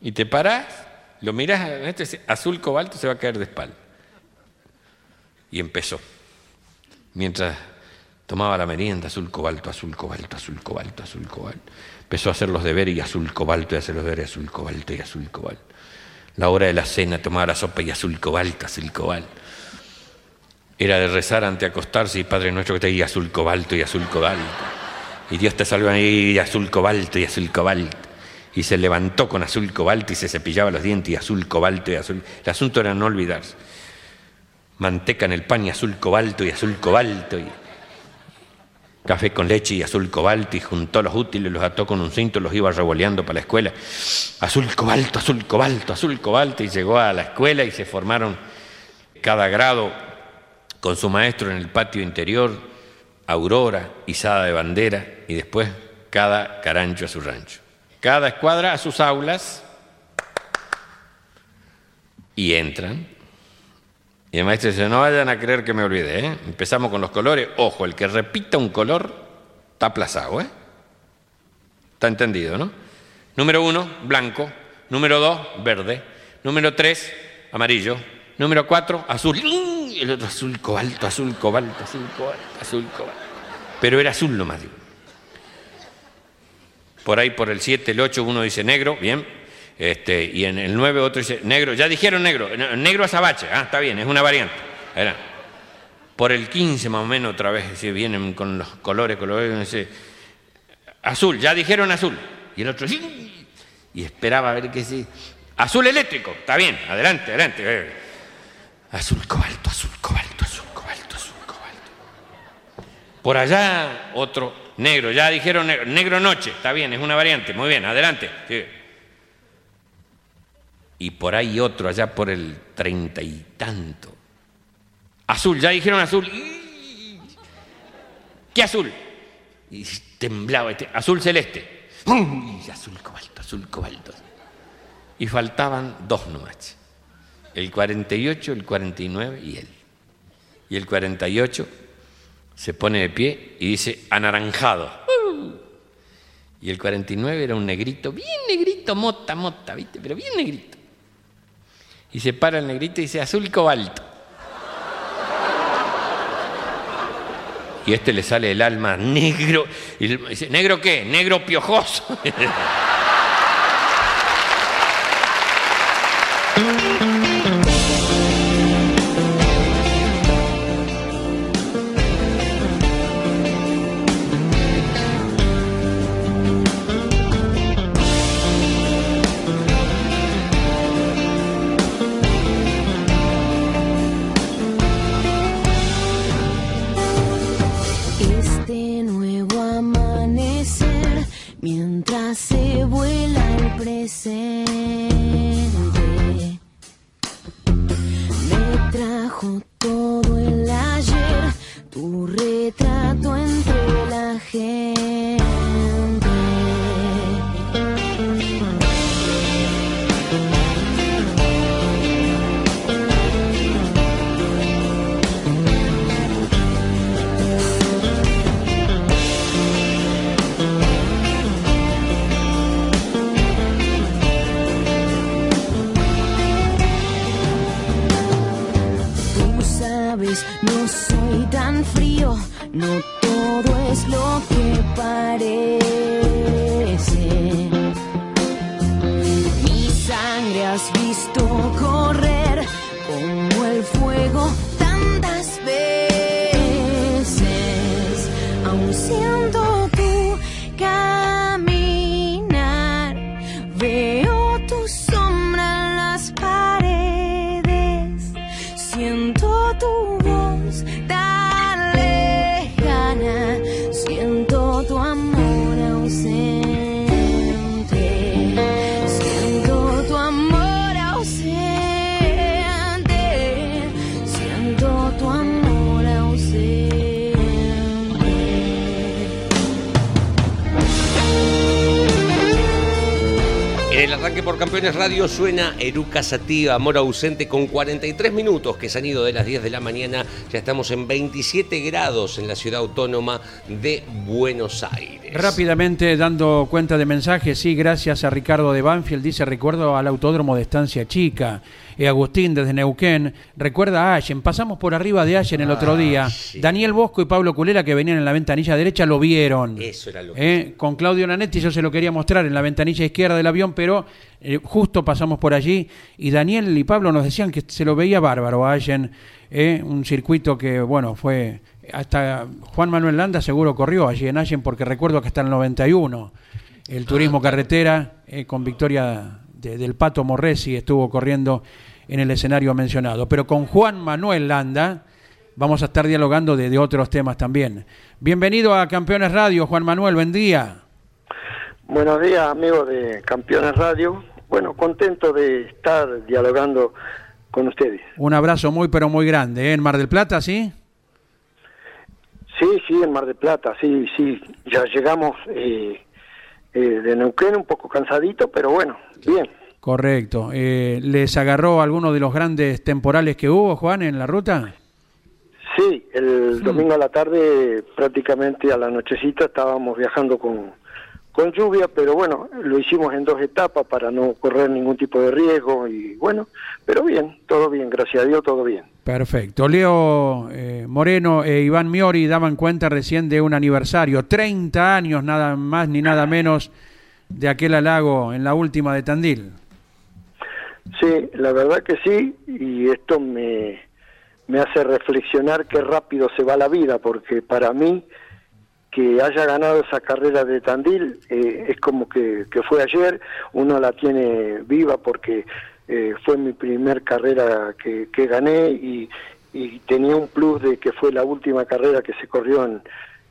Y te parás, lo mirás, este azul cobalto se va a caer de espalda. Y empezó. Mientras tomaba la merienda, azul cobalto, azul cobalto, azul cobalto, azul cobalto. Empezó a hacer los deberes y azul cobalto, y hacer los deberes, azul cobalto y azul cobalto. La hora de la cena, tomaba la sopa y azul cobalto, azul cobalto. Era de rezar ante acostarse y Padre nuestro que te diga azul cobalto y azul cobalto. Y Dios te salva y azul cobalto y azul cobalto. Y se levantó con azul cobalto y se cepillaba los dientes y azul cobalto y azul. El asunto era no olvidarse. Manteca en el pan y azul cobalto y azul cobalto. Y café con leche y azul cobalto y juntó los útiles, los ató con un cinto, los iba revoleando para la escuela. Azul cobalto, azul cobalto, azul cobalto. Y llegó a la escuela y se formaron cada grado con su maestro en el patio interior, aurora, izada de bandera y después cada carancho a su rancho. Cada escuadra a sus aulas y entran. Y el maestro dice, no vayan a creer que me olvide, ¿eh? Empezamos con los colores. Ojo, el que repita un color está aplazado, ¿eh? Está entendido, ¿no? Número uno, blanco. Número dos, verde. Número tres, amarillo. Número cuatro, azul. Y el otro azul cobalto, azul cobalto, azul cobalto, azul cobalto. Pero era azul nomás, digo. Por ahí, por el 7, el 8, uno dice negro, bien. Este, y en el 9 otro dice negro. Ya dijeron negro. Negro azabache. Ah, está bien, es una variante. Por el 15 más o menos otra vez, si vienen con los colores, colores, dice azul, ya dijeron azul. Y el otro, "Sí". y esperaba a ver qué sí. Azul eléctrico, está bien, adelante, adelante. eh. Azul cobalto, azul cobalto, azul cobalto, azul cobalto. Por allá otro negro, ya dijeron negro, negro noche, está bien, es una variante, muy bien, adelante. Y por ahí otro, allá por el treinta y tanto. Azul, ya dijeron azul. ¿Qué azul? Y temblaba, este, azul celeste. Y azul cobalto, azul cobalto. Y faltaban dos nomás. El 48, el 49 y él. Y el 48 se pone de pie y dice anaranjado. Y el 49 era un negrito, bien negrito, mota, mota, ¿viste? Pero bien negrito. Y se para el negrito y dice azul cobalto. Y este le sale el alma negro. Y dice, ¿negro qué? Negro piojoso. Radio suena Eruca Sativa, Amor Ausente, con 43 minutos que se han ido de las 10 de la mañana. Ya estamos en 27 grados en la ciudad autónoma de Buenos Aires. Rápidamente dando cuenta de mensajes, sí, gracias a Ricardo de Banfield, dice recuerdo al autódromo de Estancia Chica. Eh, Agustín desde Neuquén, recuerda a Allen, pasamos por arriba de Allen el otro día. Daniel Bosco y Pablo Culera que venían en la ventanilla derecha lo vieron. Eso era lo que... Eh, Con Claudio Nanetti yo se lo quería mostrar en la ventanilla izquierda del avión, pero eh, justo pasamos por allí y Daniel y Pablo nos decían que se lo veía bárbaro a Allen, eh, un circuito que, bueno, fue hasta Juan Manuel Landa seguro corrió allí en Allen porque recuerdo que hasta el 91 el turismo carretera eh, con victoria de- del Pato Morresi estuvo corriendo en el escenario mencionado. Pero con Juan Manuel Landa vamos a estar dialogando de, de otros temas también. Bienvenido a Campeones Radio, Juan Manuel, buen día. Buenos días, amigos de Campeones Radio. Bueno, contento de estar dialogando con ustedes. Un abrazo muy pero muy grande, ¿eh? En Mar del Plata, ¿sí? Sí, sí, en Mar del Plata, sí, sí. Ya llegamos eh, eh, de Neuquén un poco cansadito, pero bueno, bien. Correcto. Eh, ¿Les agarró alguno de los grandes temporales que hubo, Juan, en la ruta? Sí, el domingo a la tarde, prácticamente a la nochecita, estábamos viajando con, con lluvia, pero bueno, lo hicimos en dos etapas para no correr ningún tipo de riesgo y bueno, pero bien, todo bien, gracias a Dios, todo bien. Perfecto. Leo eh, Moreno e Iván Miori daban cuenta recién de un aniversario, 30 años nada más ni nada menos de aquel halago en la última de Tandil. Sí, la verdad que sí, y esto me, me hace reflexionar qué rápido se va la vida, porque para mí que haya ganado esa carrera de Tandil eh, es como que, que fue ayer, uno la tiene viva porque eh, fue mi primer carrera que, que gané y, y tenía un plus de que fue la última carrera que se corrió en,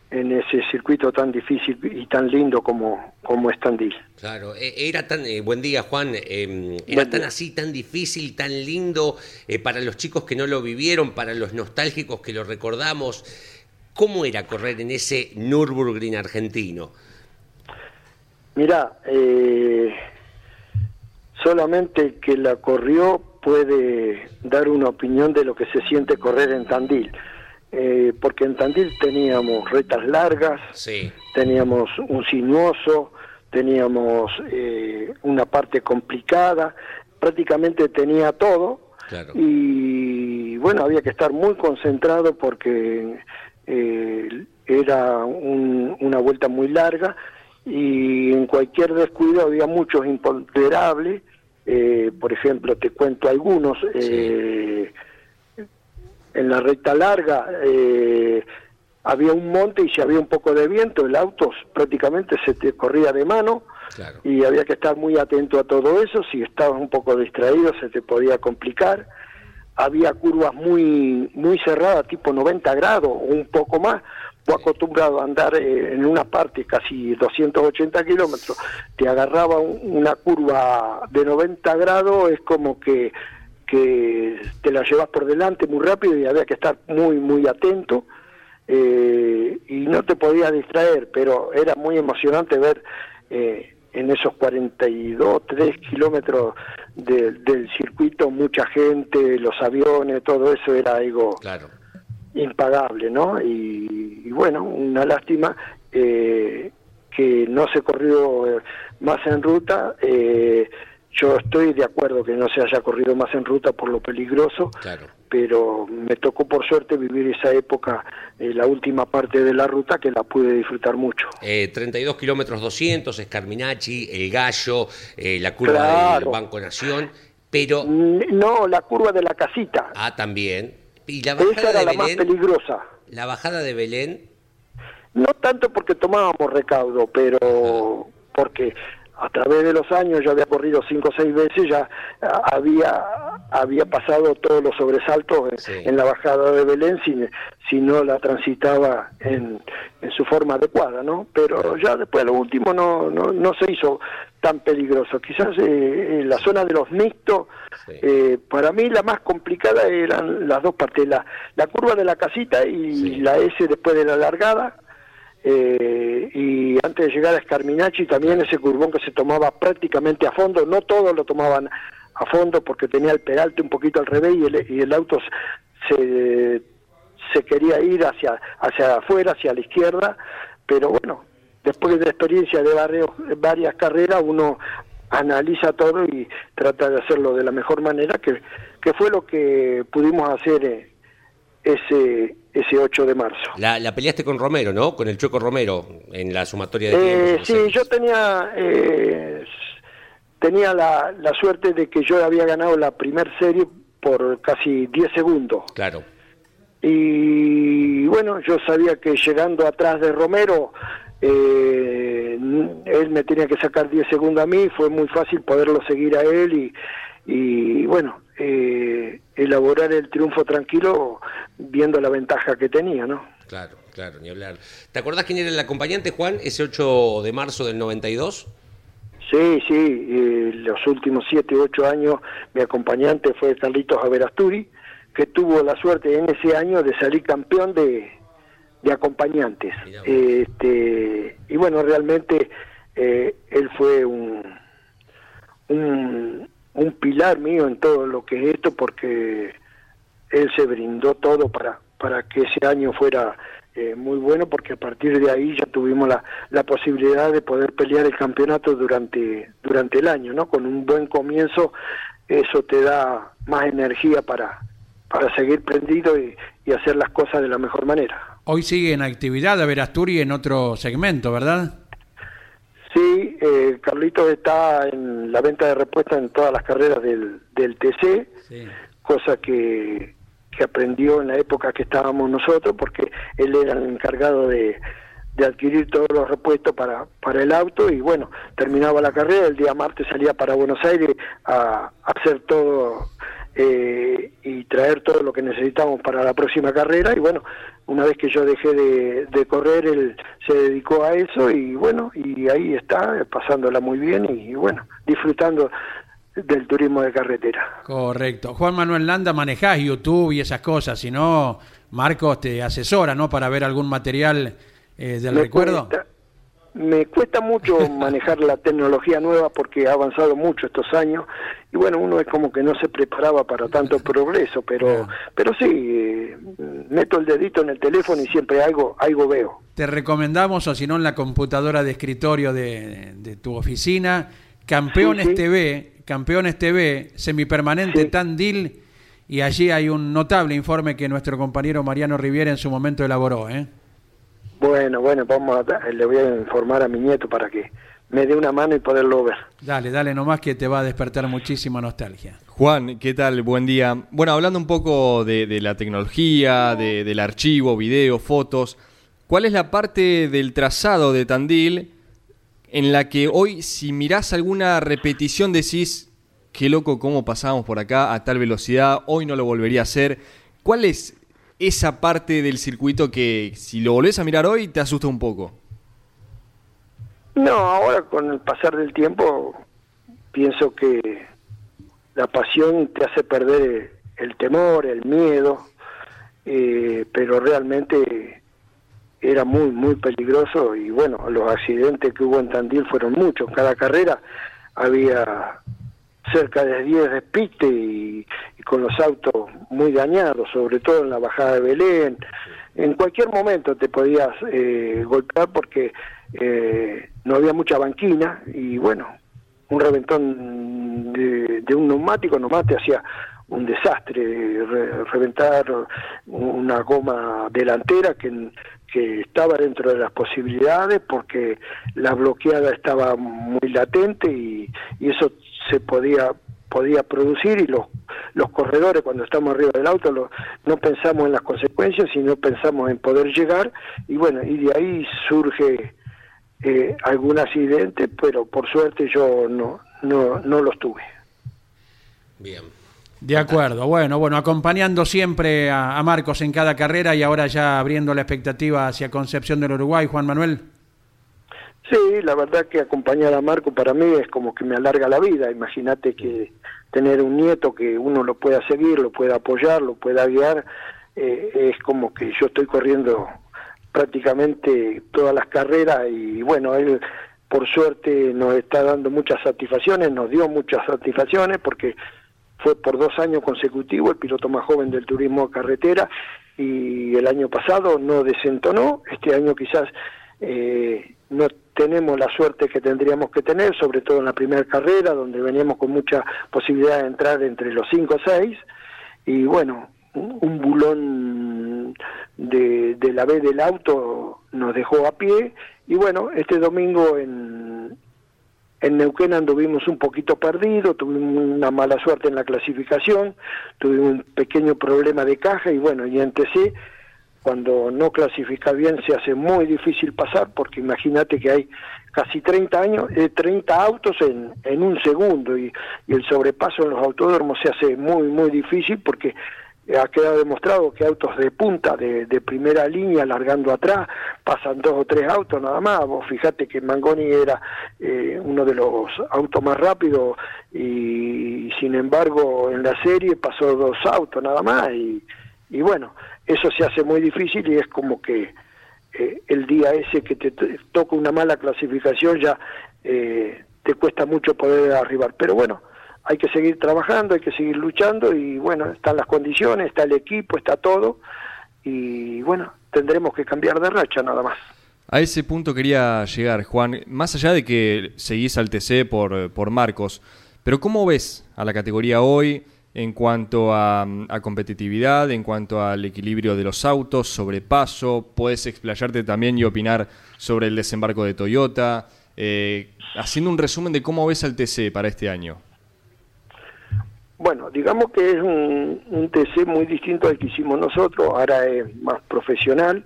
en ese circuito tan difícil y tan lindo como, como es Tandil. Claro, eh, era tan, eh, buen día Juan, eh, era tan así, tan difícil, tan lindo eh, para los chicos que no lo vivieron, para los nostálgicos que lo recordamos. ¿Cómo era correr en ese Nürburgring argentino? Mira, eh, solamente el que la corrió puede dar una opinión de lo que se siente correr en Tandil. Eh, porque en Tandil teníamos retas largas, Sí, teníamos un sinuoso, teníamos eh, una parte complicada, prácticamente tenía todo. claro. Y bueno, había que estar muy concentrado porque eh, era un- una vuelta muy larga y en cualquier descuido había muchos imponderables. Eh, por ejemplo, te cuento algunos. eh, En la recta larga eh, había un monte y si había un poco de viento, el auto prácticamente se te corría de mano Claro. y había que estar muy atento a todo eso. Si estabas un poco distraído se te podía complicar. Había curvas muy muy cerradas, tipo 90 grados o un poco más. Vos acostumbrado a andar eh, en una parte casi 280 kilómetros, te agarraba un- una curva de 90 grados, es como que, que te la llevas por delante muy rápido y había que estar muy, muy atento eh, y no te podías distraer, pero era muy emocionante ver eh, en esos 42, 3 kilómetros de- del circuito mucha gente, los aviones, todo eso era algo Claro. Impagable, ¿no? Y, y bueno, una lástima eh, que no se corrió eh, más en ruta. eh, yo estoy de acuerdo que no se haya corrido más en ruta por lo peligroso, Claro. pero me tocó por suerte vivir esa época, eh, la última parte de la ruta, que la pude disfrutar mucho. Eh, 32 kilómetros 200, Escarminachi, El Gallo, eh, la curva Claro. del Banco Nación, pero... No, la curva de la casita. Ah, también. Y la Esa bajada era de la más Belén, peligrosa. la bajada de Belén, No tanto porque tomábamos recaudo, pero porque a través de los años yo había corrido cinco o seis veces, ya había había pasado todos los sobresaltos en, en la bajada de Belén si, si no la transitaba en, en su forma adecuada, ¿no? Pero ya después lo último no, no, no se hizo tan peligroso. Quizás eh, en la zona de los mixtos, eh, para mí la más complicada eran las dos partes, la, la curva de la casita y la S después de la largada, eh, y antes de llegar a Escarminachi también ese curvón que se tomaba prácticamente a fondo, no todos lo tomaban a fondo porque tenía el peralte un poquito al revés y el, y el auto se, se quería ir hacia, hacia afuera, hacia la izquierda, pero bueno, después de la experiencia de varios, varias carreras uno analiza todo y trata de hacerlo de la mejor manera, que, que fue lo que pudimos hacer eh, ese, ese 8 de marzo. la, la peleaste con Romero, ¿no? Con el Choco Romero en la sumatoria de Eh, sí, yo tenía eh, tenía la, la suerte de que yo había ganado la primer serie por casi 10 segundos. Claro. Y bueno, yo sabía que llegando atrás de Romero, eh, él me tenía que sacar 10 segundos a mí, fue muy fácil poderlo seguir a él y, y bueno, eh, elaborar el triunfo tranquilo viendo la ventaja que tenía, ¿no? Claro, claro, ni hablar. ¿Te acordás quién era el acompañante, Juan, ese 8 de marzo del 92? Sí, sí, eh, los últimos siete, ocho años mi acompañante fue Carlitos Averasturi, que tuvo la suerte en ese año de salir campeón de, de acompañantes. Este, y bueno, realmente eh, él fue un, un, un pilar mío en todo lo que es esto, porque él se brindó todo para, para que ese año fuera eh, muy bueno, porque a partir de ahí ya tuvimos la, la posibilidad de poder pelear el campeonato durante, durante el año, ¿no? Con un buen comienzo, eso te da más energía para, para seguir prendido y, y hacer las cosas de la mejor manera. Hoy sigue en actividad Verasturi en otro segmento, ¿verdad? Sí, eh, Carlitos está en la venta de repuestos en todas las carreras del, del TC, cosa que, que aprendió en la época que estábamos nosotros, porque él era el encargado de, de adquirir todos los repuestos para, para el auto y bueno, terminaba la carrera, el día martes salía para Buenos Aires a, hacer todo eh, y traer todo lo que necesitamos para la próxima carrera y bueno, una vez que yo dejé de, de correr, él se dedicó a eso y bueno, y ahí está, pasándola muy bien y, bueno, disfrutando del turismo de carretera. Correcto. Juan Manuel Landa, manejás YouTube y esas cosas, si no, Marcos te asesora, ¿no? Para ver algún material eh, del Me recuerdo. cuesta- me cuesta mucho manejar la tecnología nueva porque ha avanzado mucho estos años y bueno, uno es como que no se preparaba para tanto progreso, pero pero sí, eh, meto el dedito en el teléfono y siempre algo algo veo. Te recomendamos, o si no, en la computadora de escritorio de, de tu oficina, Campeones Sí, sí. TV, Campeones TV, semipermanente Tandil, y allí hay un notable informe que nuestro compañero Mariano Riviera en su momento elaboró. ¿eh? Bueno, bueno, vamos a, le voy a informar a mi nieto para que me dé una mano y poderlo ver. Dale, dale nomás que te va a despertar muchísima nostalgia. Juan, ¿qué tal? Buen día. Bueno, hablando un poco de, de la tecnología, de- del archivo, video, fotos, ¿cuál es la parte del trazado de Tandil en la que hoy, si mirás alguna repetición, decís, qué loco cómo pasábamos por acá a tal velocidad, hoy no lo volvería a hacer? ¿Cuál es esa parte del circuito que, si lo volvés a mirar hoy, te asusta un poco? No, ahora con el pasar del tiempo pienso que la pasión te hace perder el temor, el miedo, eh, pero realmente era muy, muy peligroso y bueno, los accidentes que hubo en Tandil fueron muchos. Cada carrera había cerca de 10 despistes y, y con los autos muy dañados, sobre todo en la bajada de Belén. En cualquier momento te podías eh, golpear porque eh, no había mucha banquina y bueno, un reventón de, de un neumático nomás te hacía un desastre, re- reventar una goma delantera que, que estaba dentro de las posibilidades porque la bloqueada estaba muy latente y, eso se podía podía producir y los los corredores cuando estamos arriba del auto lo- no pensamos en las consecuencias sino pensamos en poder llegar y bueno y de ahí surge eh, algún accidente pero por suerte yo no no no los tuve Bien. De acuerdo, bueno, bueno, acompañando siempre a, a Marcos en cada carrera y ahora ya abriendo la expectativa hacia Concepción del Uruguay, Juan Manuel. Sí, la verdad que acompañar a Marco para mí es como que me alarga la vida. Imagínate que tener un nieto que uno lo pueda seguir, lo pueda apoyar, lo pueda guiar, eh, es como que yo estoy corriendo prácticamente todas las carreras y bueno, él por suerte nos está dando muchas satisfacciones, nos dio muchas satisfacciones porque fue por dos años consecutivos el piloto más joven del turismo de carretera y el año pasado no desentonó, este año quizás eh, no tenemos la suerte que tendríamos que tener, sobre todo en la primera carrera, donde veníamos con mucha posibilidad de entrar entre los 5 o 6, y bueno, un bulón de, de la B del auto nos dejó a pie, y bueno, este domingo en, en Neuquén anduvimos un poquito perdidos, tuvimos una mala suerte en la clasificación, tuvimos un pequeño problema de caja y bueno, y en TC cuando no clasifica bien se hace muy difícil pasar porque imagínate que hay casi 30 años, eh, 30 autos en, en un segundo y, y el sobrepaso en los autódromos se hace muy muy difícil porque ha quedado demostrado que autos de punta, de, de primera línea, largando atrás, pasan dos o tres autos nada más. Vos fijate que Mangoni era eh, uno de los autos más rápidos y, sin embargo en la serie pasó dos autos nada más y, y bueno, eso se hace muy difícil y es como que eh, el día ese que te toca una mala clasificación ya eh, te cuesta mucho poder arribar. Pero bueno, hay que seguir trabajando, hay que seguir luchando y bueno, están las condiciones, está el equipo, está todo y bueno, tendremos que cambiar de racha nada más. A ese punto quería llegar, Juan. Más allá de que seguís al TC por, por Marcos, pero ¿cómo ves a la categoría hoy en cuanto a, a competitividad, en cuanto al equilibrio de los autos, sobrepaso? Puedes explayarte también y opinar sobre el desembarco de Toyota. eh, haciendo un resumen de cómo ves al TC para este año. Bueno, digamos que es un, TC muy distinto al que hicimos nosotros, ahora es más profesional.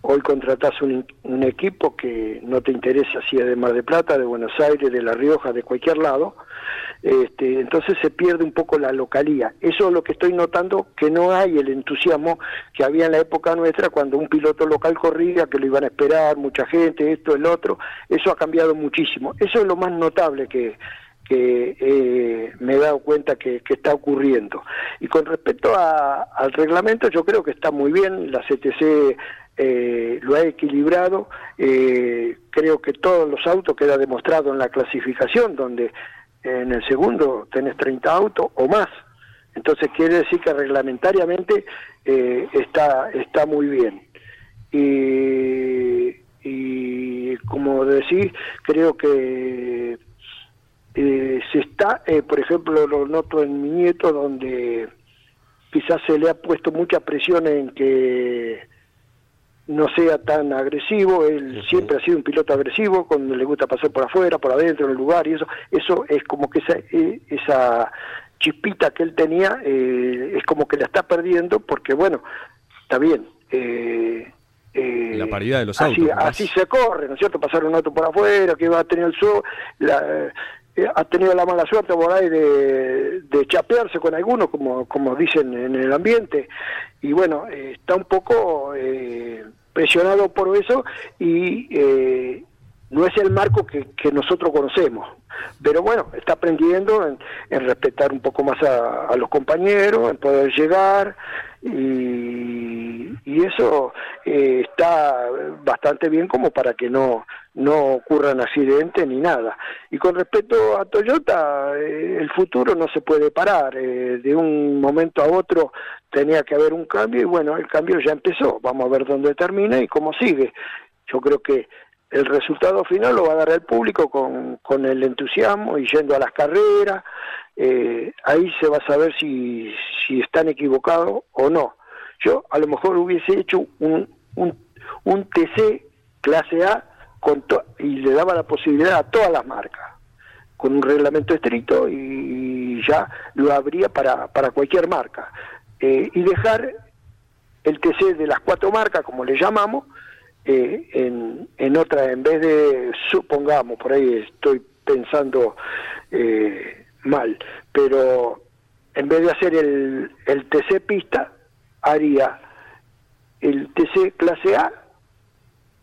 Hoy contratás un, un equipo que no te interesa si es de Mar de Plata, de Buenos Aires, de La Rioja, de cualquier lado. Este, entonces se pierde un poco la localía. Eso es lo que estoy notando, que no hay el entusiasmo que había en la época nuestra cuando un piloto local corría, que lo iban a esperar, mucha gente, esto, el otro. Eso ha cambiado muchísimo. Eso es lo más notable que, que eh, me he dado cuenta que, que está ocurriendo. Y con respecto al reglamento, yo creo que está muy bien, la CTC eh, lo ha equilibrado, eh, creo que todos los autos queda demostrado en la clasificación, donde en el segundo tenés 30 autos o más. Entonces quiere decir que reglamentariamente eh, está, está muy bien. Y, y como decís, creo que eh, se está, eh, por ejemplo, lo noto en mi nieto, donde quizás se le ha puesto mucha presión en que no sea tan agresivo, él siempre ha sido un piloto agresivo, cuando le gusta pasar por afuera, por adentro, en el lugar, y eso, eso es como que esa, eh, esa chispita que él tenía, eh, es como que la está perdiendo, porque bueno, está bien, eh, eh, La paridad de los así, autos, así se corre, ¿no es cierto? Pasar un auto por afuera, que va a tener el sol, la, ha tenido la mala suerte por ahí de, de chapearse con algunos, como, como dicen en el ambiente, y bueno, eh, está un poco eh, presionado por eso y eh, no es el marco que, que nosotros conocemos. Pero bueno, está aprendiendo en, en respetar un poco más a, los compañeros, en poder llegar y, y eso eh, está bastante bien como para que no, no ocurran accidentes ni nada. Y con respecto a Toyota, eh, el futuro no se puede parar. eh, de un momento a otro tenía que haber un cambio y bueno, el cambio ya empezó. Vamos a ver dónde termina y cómo sigue. Yo creo que el resultado final lo va a dar el público con, con el entusiasmo y yendo a las carreras. Eh, ahí se va a saber si, si están equivocados o no. Yo a lo mejor hubiese hecho un, un, un TC clase A con y le daba la posibilidad a todas las marcas, con un reglamento estricto y ya lo habría para, para cualquier marca. Eh, y dejar el TC de las cuatro marcas, como le llamamos, eh, en, en otra, en vez de, supongamos, por ahí estoy pensando eh, mal, pero en vez de hacer el, el TC pista, haría el TC clase A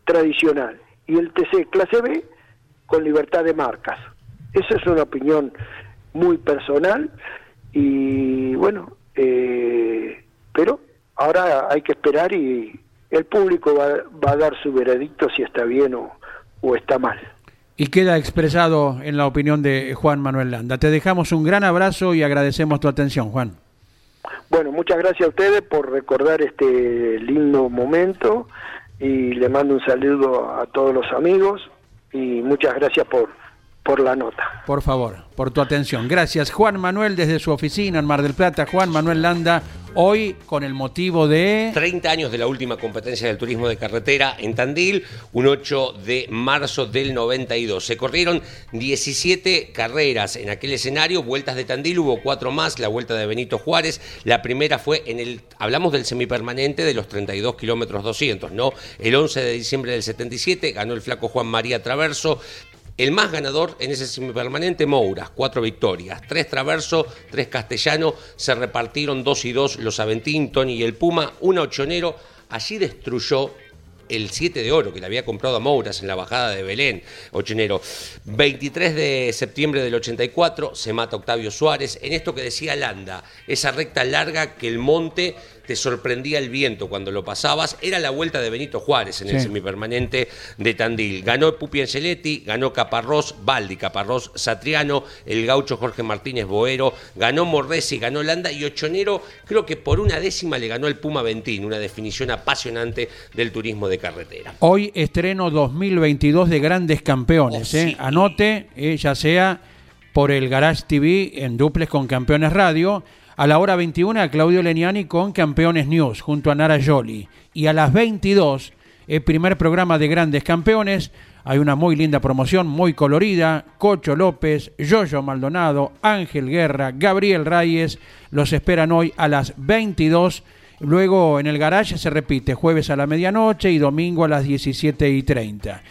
tradicional y el TC clase B con libertad de marcas. Esa es una opinión muy personal y bueno, eh, pero ahora hay que esperar y el público va, va a dar su veredicto si está bien o, o está mal. Y queda expresado en la opinión de Juan Manuel Landa. Te dejamos un gran abrazo y agradecemos tu atención, Juan. Bueno, muchas gracias a ustedes por recordar este lindo momento y le mando un saludo a todos los amigos y muchas gracias por, por la nota. Por favor, por tu atención. Gracias, Juan Manuel, desde su oficina en Mar del Plata. Juan Manuel Landa, hoy con el motivo de... 30 años de la última competencia del turismo de carretera en Tandil, un 8 de marzo del 92. Se corrieron 17 carreras en aquel escenario, vueltas de Tandil, hubo cuatro más, la vuelta de Benito Juárez, la primera fue en el, hablamos del semipermanente de los 32 kilómetros 200, ¿no? El 11 de diciembre del 77 ganó el flaco Juan María Traverso, el más ganador en ese semipermanente, Mouras, cuatro victorias, tres Traverso, tres Castellano, se repartieron dos y dos los Aventín, Tony y el Puma, una Ochonero, allí destruyó el 7 de oro que le había comprado a Mouras en la bajada de Belén, Ochonero. 23 de septiembre del 84 se mata Octavio Suárez, en esto que decía Landa, esa recta larga que el monte te sorprendía el viento cuando lo pasabas, era la vuelta de Benito Juárez en el semipermanente de Tandil. Ganó Pupi Angeletti, ganó Caparrós, Baldi, Caparrós, Satriano, el gaucho Jorge Martínez Boero, ganó Mordesi, ganó Landa y Ochonero, creo que por una décima le ganó el Puma Ventín, una definición apasionante del turismo de carretera. Hoy estreno 2022 de Grandes Campeones. Oh, ¿eh? Anote, eh, ya sea por el Garage TV en duples con Campeones Radio. A la hora 21, Claudio Leniani con Campeones News junto a Nara Joli. Y a las 22, el primer programa de Grandes Campeones. Hay una muy linda promoción, muy colorida. Cocho López, Yoyo Maldonado, Ángel Guerra, Gabriel Reyes. Los esperan hoy a las 22. Luego en el garage se repite jueves a la medianoche y domingo a las 17 y 30.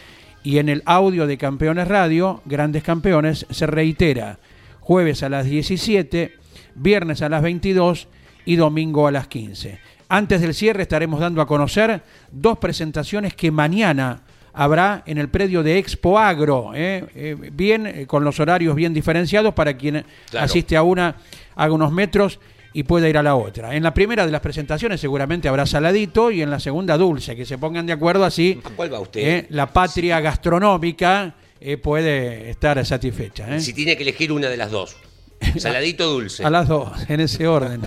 Y en el audio de Campeones Radio, Grandes Campeones, se reitera jueves a las 17, viernes a las 22 y domingo a las 15. Antes del cierre estaremos dando a conocer dos presentaciones que mañana habrá en el predio de Expo Agro, ¿eh? Eh, bien, eh, con los horarios bien diferenciados para quien Claro. asiste a una, haga unos metros y pueda ir a la otra. En la primera de las presentaciones seguramente habrá saladito y en la segunda dulce, que se pongan de acuerdo así. ¿A cuál va usted? eh, la patria gastronómica eh, puede estar satisfecha. ¿eh? Si tiene que elegir una de las dos, saladito o dulce. A las dos, en ese orden.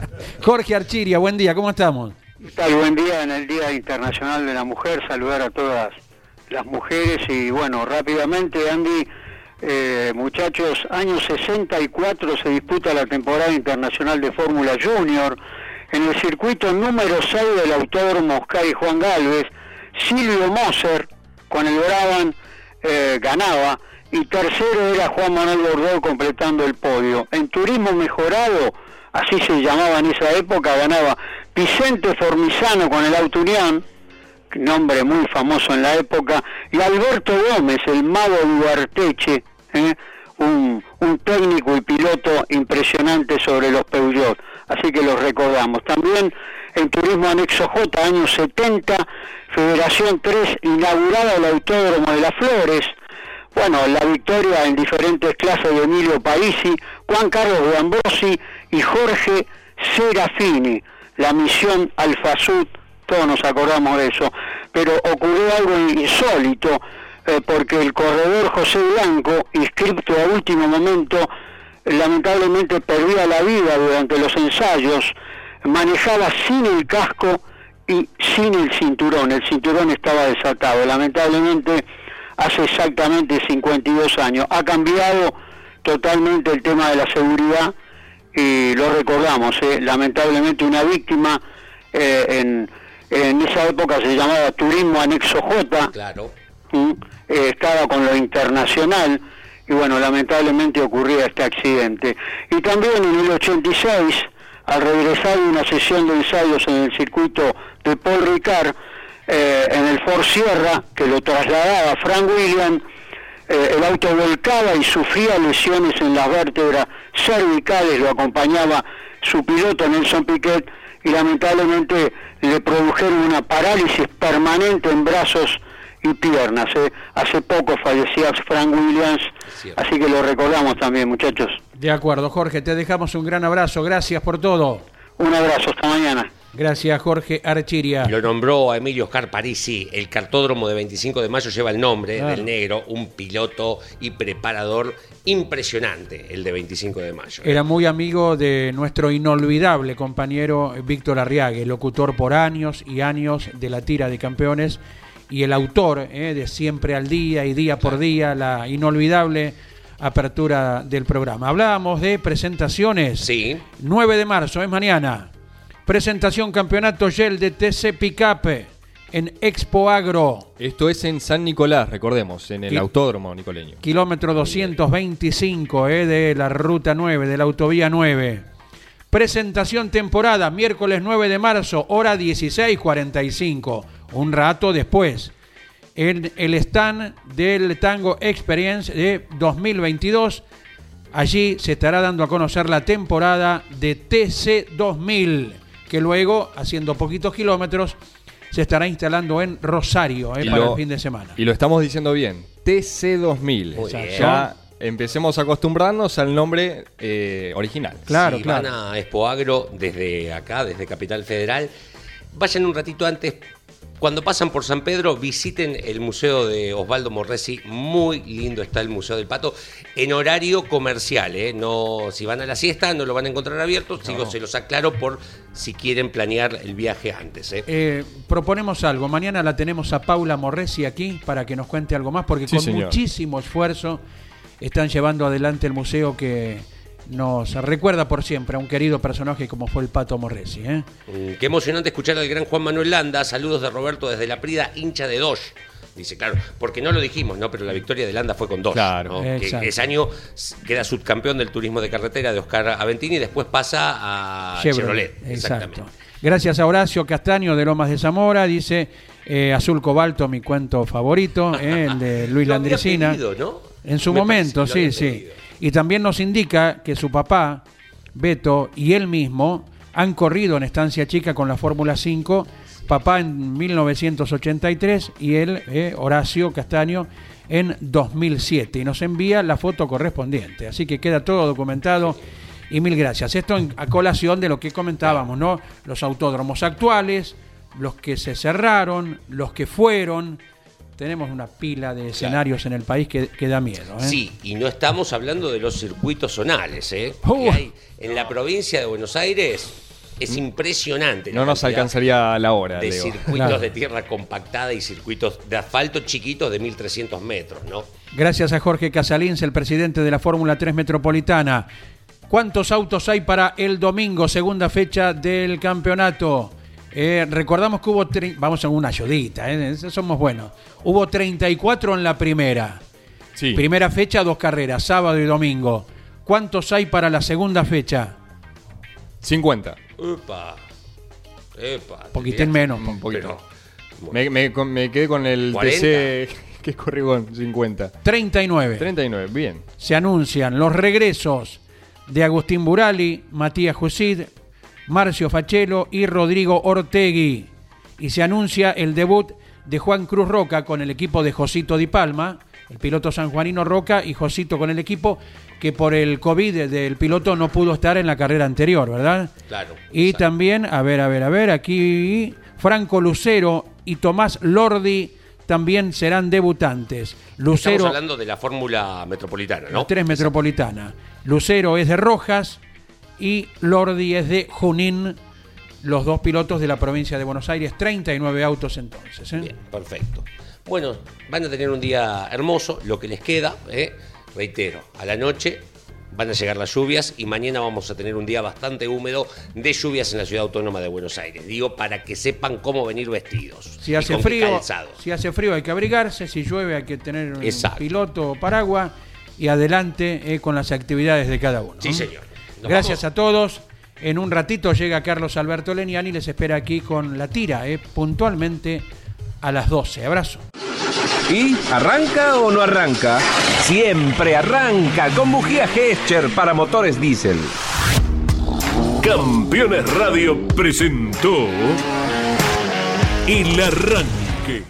Jorge Archiria, buen día, ¿cómo estamos? ¿Qué tal? Buen día en el Día Internacional de la Mujer, saludar a todas las mujeres y bueno, rápidamente Andy, eh, muchachos, año 64 se disputa la temporada internacional de Fórmula Junior. En el circuito número 6 del Autódromo Oscar y Juan Galvez, Silvio Moser con el Brabham eh, ganaba. Y tercero era Juan Manuel Bordeaux completando el podio. En turismo mejorado, así se llamaba en esa época, ganaba Vicente Formizano con el Auto Unión, nombre muy famoso en la época, y Alberto Gómez, el mago Duarteche, ¿eh? un, un técnico y piloto impresionante sobre los Peugeot, así que los recordamos. También en Turismo Anexo J, años 70, Federación 3, inaugurada el Autódromo de las Flores, bueno, la victoria en diferentes clases de Emilio Paisi, Juan Carlos de Ambrosi y Jorge Serafini, la misión Alfa Sud, todos nos acordamos de eso, pero ocurrió algo insólito, eh, porque el corredor José Blanco, inscripto a último momento, lamentablemente perdía la vida durante los ensayos, manejaba sin el casco y sin el cinturón, el cinturón estaba desatado, lamentablemente hace exactamente 52 años. Ha cambiado totalmente el tema de la seguridad y lo recordamos, ¿eh? lamentablemente una víctima eh, en, en esa época se llamaba Turismo Anexo J, Claro. Eh, estaba con lo internacional y bueno, lamentablemente ocurría este accidente. Y también en el 86, al regresar de una sesión de ensayos en el circuito de Paul Ricard, eh, en el Ford Sierra, que lo trasladaba Frank William, eh, el auto volcaba y sufría lesiones en las vértebras cervicales, lo acompañaba su piloto Nelson Piquet y lamentablemente le produjeron una parálisis permanente en brazos y piernas. ¿eh? Hace poco fallecía Frank Williams, así que lo recordamos también muchachos. De acuerdo, Jorge, te dejamos un gran abrazo. Gracias por todo. Un abrazo, hasta mañana. Gracias, Jorge Archiria. Lo nombró a Emilio Oscar Parisi. El cartódromo de 25 de mayo lleva el nombre del negro, un piloto y preparador impresionante, el de 25 de mayo. Era muy amigo de nuestro inolvidable compañero Víctor Arriague, locutor por años y años de la tira de campeones y el autor eh, de Siempre al Día y Día por Día, la inolvidable apertura del programa. Hablábamos de presentaciones. Sí. 9 de marzo, es mañana. Presentación Campeonato Gel de TC Picape en Expo Agro. Esto es en San Nicolás, recordemos, en el autódromo nicoleño. kilómetro 225 eh, de la ruta 9, de la autovía 9. Presentación temporada, miércoles 9 de marzo, hora 16.45, un rato después. En el stand del Tango Experience de 2022, allí se estará dando a conocer la temporada de TC 2000, que luego, haciendo poquitos kilómetros, se estará instalando en Rosario eh, para lo- el fin de semana. Y lo estamos diciendo bien, TC2000. Muy bien. Ya empecemos a acostumbrarnos al nombre eh, original. Claro, si claro. van a Expo Agro desde acá, desde Capital Federal, vayan un ratito antes. Cuando pasan por San Pedro, visiten el Museo de Osvaldo Morresi. Muy lindo está el Museo del Pato. En horario comercial, ¿eh? No, si van a la siesta, no lo van a encontrar abierto. Sigo, se los aclaro por si quieren planear el viaje antes. ¿eh? Eh, proponemos algo. Mañana la tenemos a Paula Morresi aquí para que nos cuente algo más, porque Sí, con señor. muchísimo esfuerzo están llevando adelante el museo que nos recuerda por siempre a un querido personaje como fue el Pato Morresi. ¿eh? Mm, Qué emocionante escuchar al gran Juan Manuel Landa. Saludos de Roberto desde la Prida, hincha de Dodge. Dice, claro, porque no lo dijimos, ¿no? Pero la victoria de Landa fue con Dodge. Claro. ¿no? Que Exacto. ese año queda subcampeón del turismo de carretera de Oscar Aventini y después pasa a Chevrolet. Exacto. Exactamente. Gracias a Horacio Castaño de Lomas de Zamora, dice eh, Azul Cobalto, mi cuento favorito, eh, el de Luis Lo había Landricina. pedido, ¿no? En su Me momento, parece sí, sí. Y también nos indica que su papá, Beto, y él mismo han corrido en Estancia Chica con la Fórmula 5, papá en 1983 y él, eh, Horacio Castaño, en 2007. Y nos envía la foto correspondiente. Así que queda todo documentado. Y mil gracias. Esto en, a colación de lo que comentábamos, ¿no? Los autódromos actuales, los que se cerraron, los que fueron. Tenemos una pila de escenarios en el país que, que da miedo. ¿eh? Sí, y no estamos hablando de los circuitos zonales, ¿eh? Uh. Que hay en la provincia de Buenos Aires es impresionante. No nos alcanzaría la hora, de Leo. circuitos Claro. de tierra compactada y circuitos de asfalto chiquitos de 1300 metros, ¿no? Gracias a Jorge Casalins, el presidente de la Fórmula 3 Metropolitana. ¿Cuántos autos hay para el domingo, segunda fecha del campeonato? Eh, recordamos que hubo, vamos a una ayudita, eh, somos buenos. Hubo 34 en la primera. Sí. Primera fecha, dos carreras, sábado y domingo. ¿Cuántos hay para la segunda fecha? 50. Upa. Epa. Poquitín menos. Un poquito. Pero, Me, me- con- me quedé con el 40. TC que corrió con 50. 39. 39, bien. se anuncian los regresos de Agustín Burali, Matías Jusid, Marcio Fachelo y Rodrigo Ortegui. Y se anuncia el debut de Juan Cruz Roca con el equipo de Josito Di Palma, el piloto sanjuanino Roca y Josito con el equipo que por el COVID del piloto no pudo estar en la carrera anterior, ¿verdad? Claro. Y exacto. también, a ver, a ver, a ver, aquí Franco Lucero y Tomás Lordi también serán debutantes. Lucero, Estamos hablando de la fórmula metropolitana, ¿no? 3 Metropolitana. Lucero es de Rojas y Lordi es de Junín, los dos pilotos de la provincia de Buenos Aires. 39 autos entonces. ¿eh? Bien, perfecto. Bueno, van a tener un día hermoso, lo que les queda, ¿eh? reitero, a la noche van a llegar las lluvias y mañana vamos a tener un día bastante húmedo de lluvias en la ciudad autónoma de Buenos Aires. Digo, para que sepan cómo venir vestidos. Si y hace con qué frío, si hace frío hay que abrigarse, si llueve hay que tener un Exacto. piloto o paraguas y adelante eh, con las actividades de cada uno. Sí, señor. Nos Gracias vamos. a todos. En un ratito llega Carlos Alberto Leniani y les espera aquí con la tira, eh, puntualmente a las 12. Abrazo. ¿Y arranca o no arranca? Siempre arranca con bujía Gescher para motores diésel. Campeones Radio presentó El Arranque.